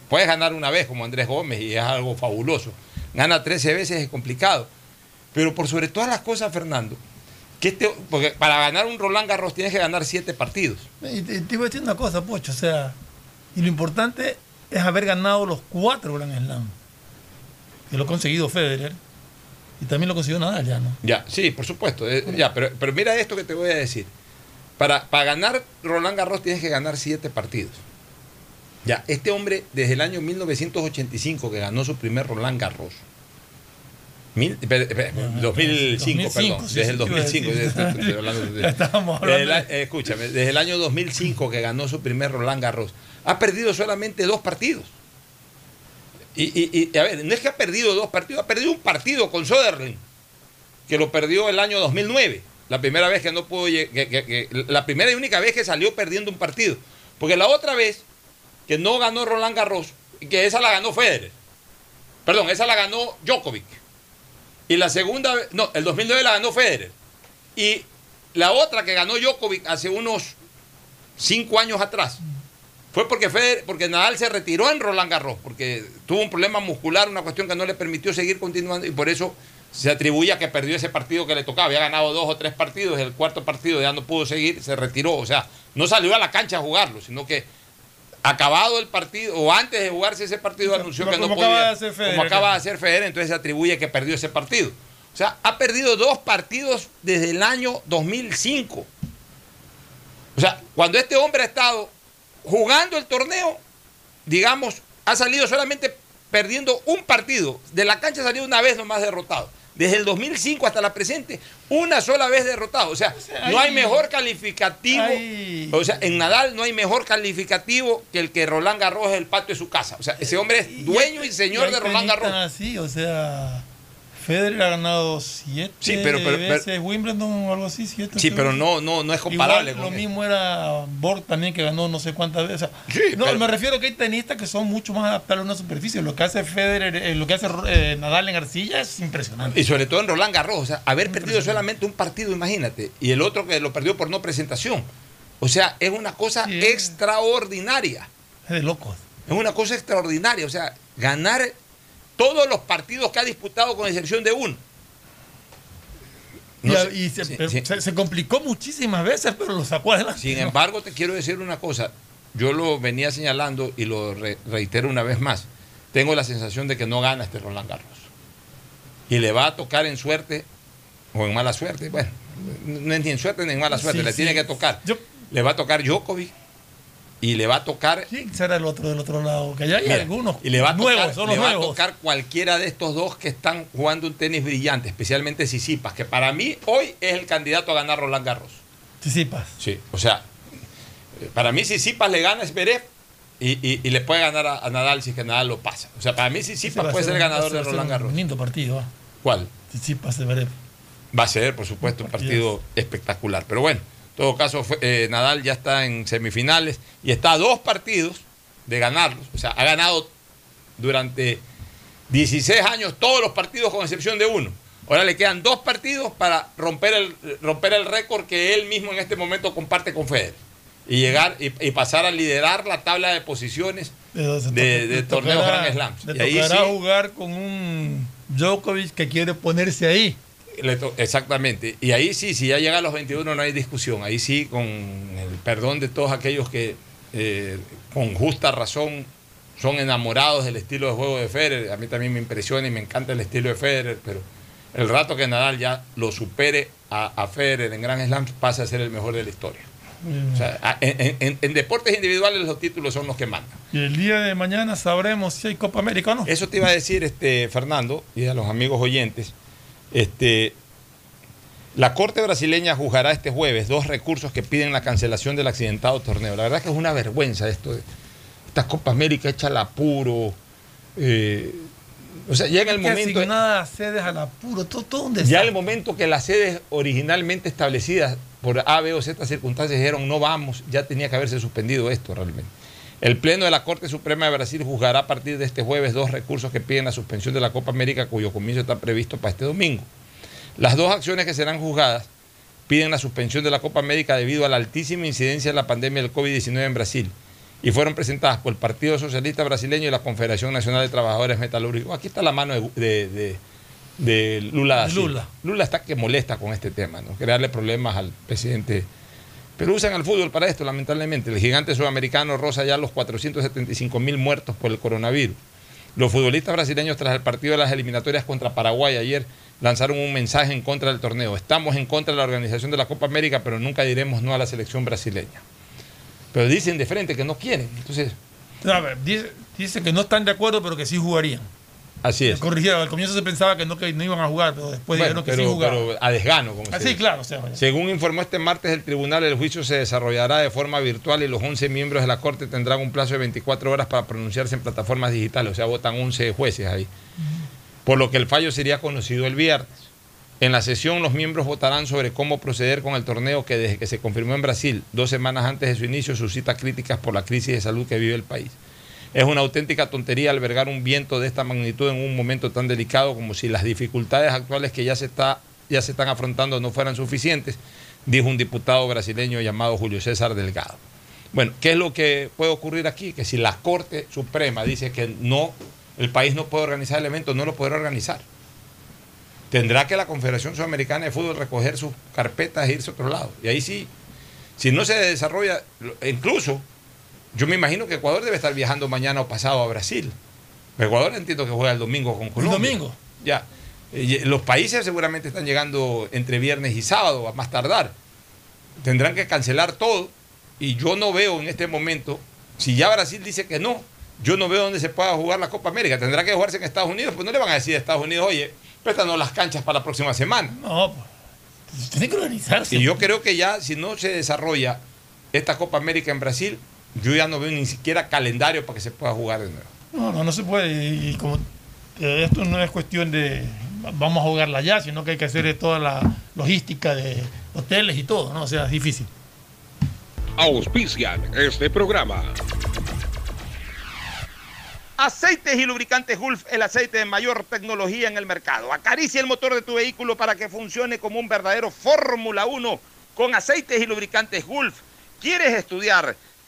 B: Puedes ganar una vez como Andrés Gómez y es algo fabuloso. Gana 13 veces es complicado. Pero por sobre todas las cosas, Fernando, que este, porque para ganar un Roland Garros tienes que ganar 7 partidos.
C: Y te, te iba a decir una cosa, Pocho, o sea, y lo importante es haber ganado los cuatro Grand Slam. Que lo ha conseguido Federer. Y también lo consiguió Nadal ya, ¿no?
B: Ya, sí, por supuesto. eh, ya, pero, pero mira esto que te voy a decir. Para, para ganar Roland Garros tienes que ganar siete partidos. Ya, este hombre desde el año 1985 que ganó su primer Roland Garros. Mil, espera, espera, 2005,
C: 2005,
B: perdón.
C: sí,
B: desde el
C: sí, te iba a
B: 2005.
C: decir.
B: estoy- estoy hablando de-
C: Ya estábamos
B: Desde
C: hablando
B: el eh, escúchame, desde el año 2005 que ganó su primer Roland Garros, ha perdido solamente dos partidos. Y, a ver, no es que ha perdido dos partidos, ha perdido un partido con Soderling, que lo perdió el año 2009. La primera vez que no pudo, que- la primera y única vez que salió perdiendo un partido. Porque la otra vez que no ganó Roland Garros, que esa la ganó Federer. Perdón, esa la ganó Djokovic. Y la segunda vez, no, el 2009 la ganó Federer. Y la otra que ganó Djokovic hace unos cinco años atrás fue porque Federer, porque Nadal se retiró en Roland Garros, porque tuvo un problema muscular, una cuestión que no le permitió seguir continuando y por eso se atribuye a que perdió ese partido que le tocaba. Había ganado dos o tres partidos, el cuarto partido ya no pudo seguir, se retiró. O sea, no salió a la cancha a jugarlo, sino que acabado el partido o antes de jugarse ese partido anunció que no
C: como
B: podía.
C: acaba de hacer Federer.
B: como acaba de hacer Federer, entonces se atribuye que perdió ese partido. O sea, ha perdido dos partidos desde el año 2005. O sea, cuando este hombre ha estado jugando el torneo, digamos, ha salido solamente perdiendo un partido. De la cancha ha salido una vez nomás derrotado. Desde el 2005 hasta la presente, una sola vez derrotado. O sea, no hay mejor calificativo. O sea, en Nadal no hay mejor calificativo que el que Roland Garros es el patio de su casa. O sea, ese hombre es dueño y señor de Roland Garros.
C: así, o sea, Federer ha ganado siete
B: Sí, pero- pero- pero-
C: Wimbledon o algo así, siete.
B: Sí, pero no, no, no es comparable
C: Igual,
B: con
C: lo
B: él.
C: mismo era Borg también que ganó no sé cuántas veces.
B: Sí,
C: no, me refiero que hay tenistas que son mucho más adaptables a una superficie. Lo que hace Federer, eh, lo que hace eh, Nadal en arcilla es impresionante.
B: Y sobre todo en Roland Garros, o sea, haber perdido solamente un partido, imagínate, y el otro que lo perdió por no presentación. O sea, es una cosa
C: Sí.
B: extraordinaria.
C: Es de locos.
B: Es una cosa extraordinaria. O sea, ganar todos los partidos que ha disputado con excepción de uno. No
C: y se,
B: sí,
C: pero
B: sí.
C: se- se complicó muchísimas veces, pero lo sacó adelante.
B: Sin embargo, te quiero decir una cosa. Yo lo venía señalando y lo re- reitero una vez más. Tengo la sensación de que no gana este Roland Garros. Y le va a tocar en suerte o en mala suerte. Bueno, no es ni en suerte ni en mala suerte.
C: Sí,
B: le tiene que tocar.
C: Yo-
B: Le va a tocar Djokovic y le va a tocar
C: ¿Quién será el otro del otro lado? Que allá hay
B: Mira,
C: algunos
B: y le va a tocar,
C: nuevos, son
B: le
C: los
B: va a tocar cualquiera de estos dos que están jugando un tenis brillante, especialmente Sisipas, que para mí hoy es el candidato a ganar Roland Garros.
C: Tsitsipas.
B: Sí, o sea, eh, para mí Sisipas le gana a Zverev y, y- y le puede ganar a, a Nadal si es que Nadal lo pasa. O sea, para mí Sisipas puede ser el
C: un-
B: ganador de Roland
C: un
B: Garros.
C: lindo partido, ¿ah?
B: ¿Cuál?
C: Tsitsipas de Zverev.
B: Va a ser, por supuesto, un partido espectacular. Pero bueno, en todo caso, eh, Nadal ya está en semifinales y está a dos partidos de ganarlos. O sea, ha ganado durante 16 años todos los partidos con excepción de uno. Ahora le quedan dos partidos para romper el, romper el récord que él mismo en este momento comparte con Federer. Y llegar y, y pasar a liderar la tabla de posiciones de, torneos Grand Slams.
C: Le
B: Y ahí
C: tocará
B: sí-
C: jugar con un Djokovic que quiere ponerse ahí.
B: Exactamente. Y ahí sí, si ya llega a los 21 no hay discusión. Ahí sí, con el perdón de todos aquellos que eh, con justa razón son enamorados del estilo de juego de Federer. A mí también me impresiona y me encanta el estilo de Federer, pero el rato que Nadal ya lo supere a, a Federer en Grand Slam pasa a ser el mejor de la historia. O sea, a- en, en- en deportes individuales los títulos son los que mandan.
C: Y el día de mañana sabremos si hay Copa América o no.
B: Eso te iba a decir, este, Fernando, y a los amigos oyentes. Este, la Corte brasileña juzgará este jueves dos recursos que piden la cancelación del accidentado torneo. La verdad es que es una vergüenza esto. Esta Copa América hecha al apuro. eh, o sea, llega el momento.
C: nada sedes al apuro, todo, todo un
B: Ya el momento que las sedes originalmente establecidas por A, B o Z circunstancias dijeron no vamos, ya tenía que haberse suspendido esto realmente. El Pleno de la Corte Suprema de Brasil juzgará a partir de este jueves dos recursos que piden la suspensión de la Copa América cuyo comienzo está previsto para este domingo. Las dos acciones que serán juzgadas piden la suspensión de la Copa América debido a la altísima incidencia de la pandemia del COVID-19 en Brasil y fueron presentadas por el Partido Socialista Brasileño y la Confederación Nacional de Trabajadores Metalúrgicos. Aquí está la mano de, de- de- de Lula.
C: Lula.
B: Lula está que molesta con este tema, ¿no? crearle problemas al presidente. Pero usan al fútbol para esto, lamentablemente. El gigante sudamericano roza ya los 475 mil muertos por el coronavirus. Los futbolistas brasileños tras el partido de las eliminatorias contra Paraguay ayer lanzaron un mensaje en contra del torneo. Estamos en contra de la organización de la Copa América, pero nunca diremos no a la selección brasileña. Pero dicen de frente que no quieren. Entonces,
C: A ver, dice, dice que no están de acuerdo, pero que sí jugarían.
B: Así es.
C: Corrigieron, al comienzo se pensaba que no, que no iban a jugar, pero después
B: Bueno,
C: dijeron que
B: pero,
C: sí jugaban.
B: pero a desgano, como
C: Ah,
B: se
C: sí,
B: dice.
C: claro. o sea, vaya.
B: Según informó este martes el tribunal, el juicio se desarrollará de forma virtual y los 11 miembros de la Corte tendrán un plazo de 24 horas para pronunciarse en plataformas digitales, o sea, votan 11 jueces ahí. Por lo que el fallo sería conocido el viernes. En la sesión los miembros votarán sobre cómo proceder con el torneo que desde que se confirmó en Brasil, dos semanas antes de su inicio, suscita críticas por la crisis de salud que vive el país. Es una auténtica tontería albergar un viento de esta magnitud en un momento tan delicado como si las dificultades actuales que ya se, está, ya se están afrontando no fueran suficientes, dijo un diputado brasileño llamado Julio César Delgado. Bueno, ¿qué es lo que puede ocurrir aquí? Que si la Corte Suprema dice que no, el país no puede organizar el evento, no lo podrá organizar. Tendrá que la Confederación Sudamericana de Fútbol recoger sus carpetas e irse a otro lado. Y ahí sí, si no se desarrolla, incluso yo me imagino que Ecuador debe estar viajando mañana o pasado a Brasil. Ecuador entiendo que juega el domingo con Colombia.
C: domingo.
B: Ya. Eh, Los países seguramente están llegando entre viernes y sábado, a más tardar. Tendrán que cancelar todo. Y yo no veo en este momento, si ya Brasil dice que no, yo no veo dónde se pueda jugar la Copa América. Tendrá que jugarse en Estados Unidos, pues no le van a decir a Estados Unidos, oye, préstanos las canchas para la próxima semana.
C: No, pues. Tiene que organizarse.
B: Y yo creo que ya, si no se desarrolla esta Copa América en Brasil, yo ya no veo ni siquiera calendario para que se pueda jugar de nuevo.
C: No, no, no se puede. Y, y como eh, esto no es cuestión de vamos a jugarla ya, sino que hay que hacer toda la logística de hoteles y todo, ¿no? O sea, es difícil.
I: Auspician este programa.
J: Aceites y lubricantes Gulf, el aceite de mayor tecnología en el mercado. Acaricia el motor de tu vehículo para que funcione como un verdadero Fórmula 1 con aceites y lubricantes Gulf. ¿Quieres estudiar,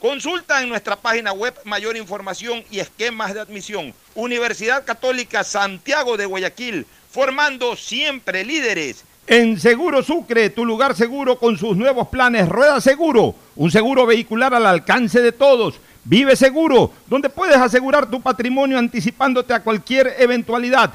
J: Consulta en nuestra página web mayor información y esquemas de admisión. Universidad Católica Santiago de Guayaquil, formando siempre líderes.
F: En Seguro Sucre, tu lugar seguro con sus nuevos planes Rueda Seguro, un seguro vehicular al alcance de todos. Vive Seguro, donde puedes asegurar tu patrimonio anticipándote a cualquier eventualidad.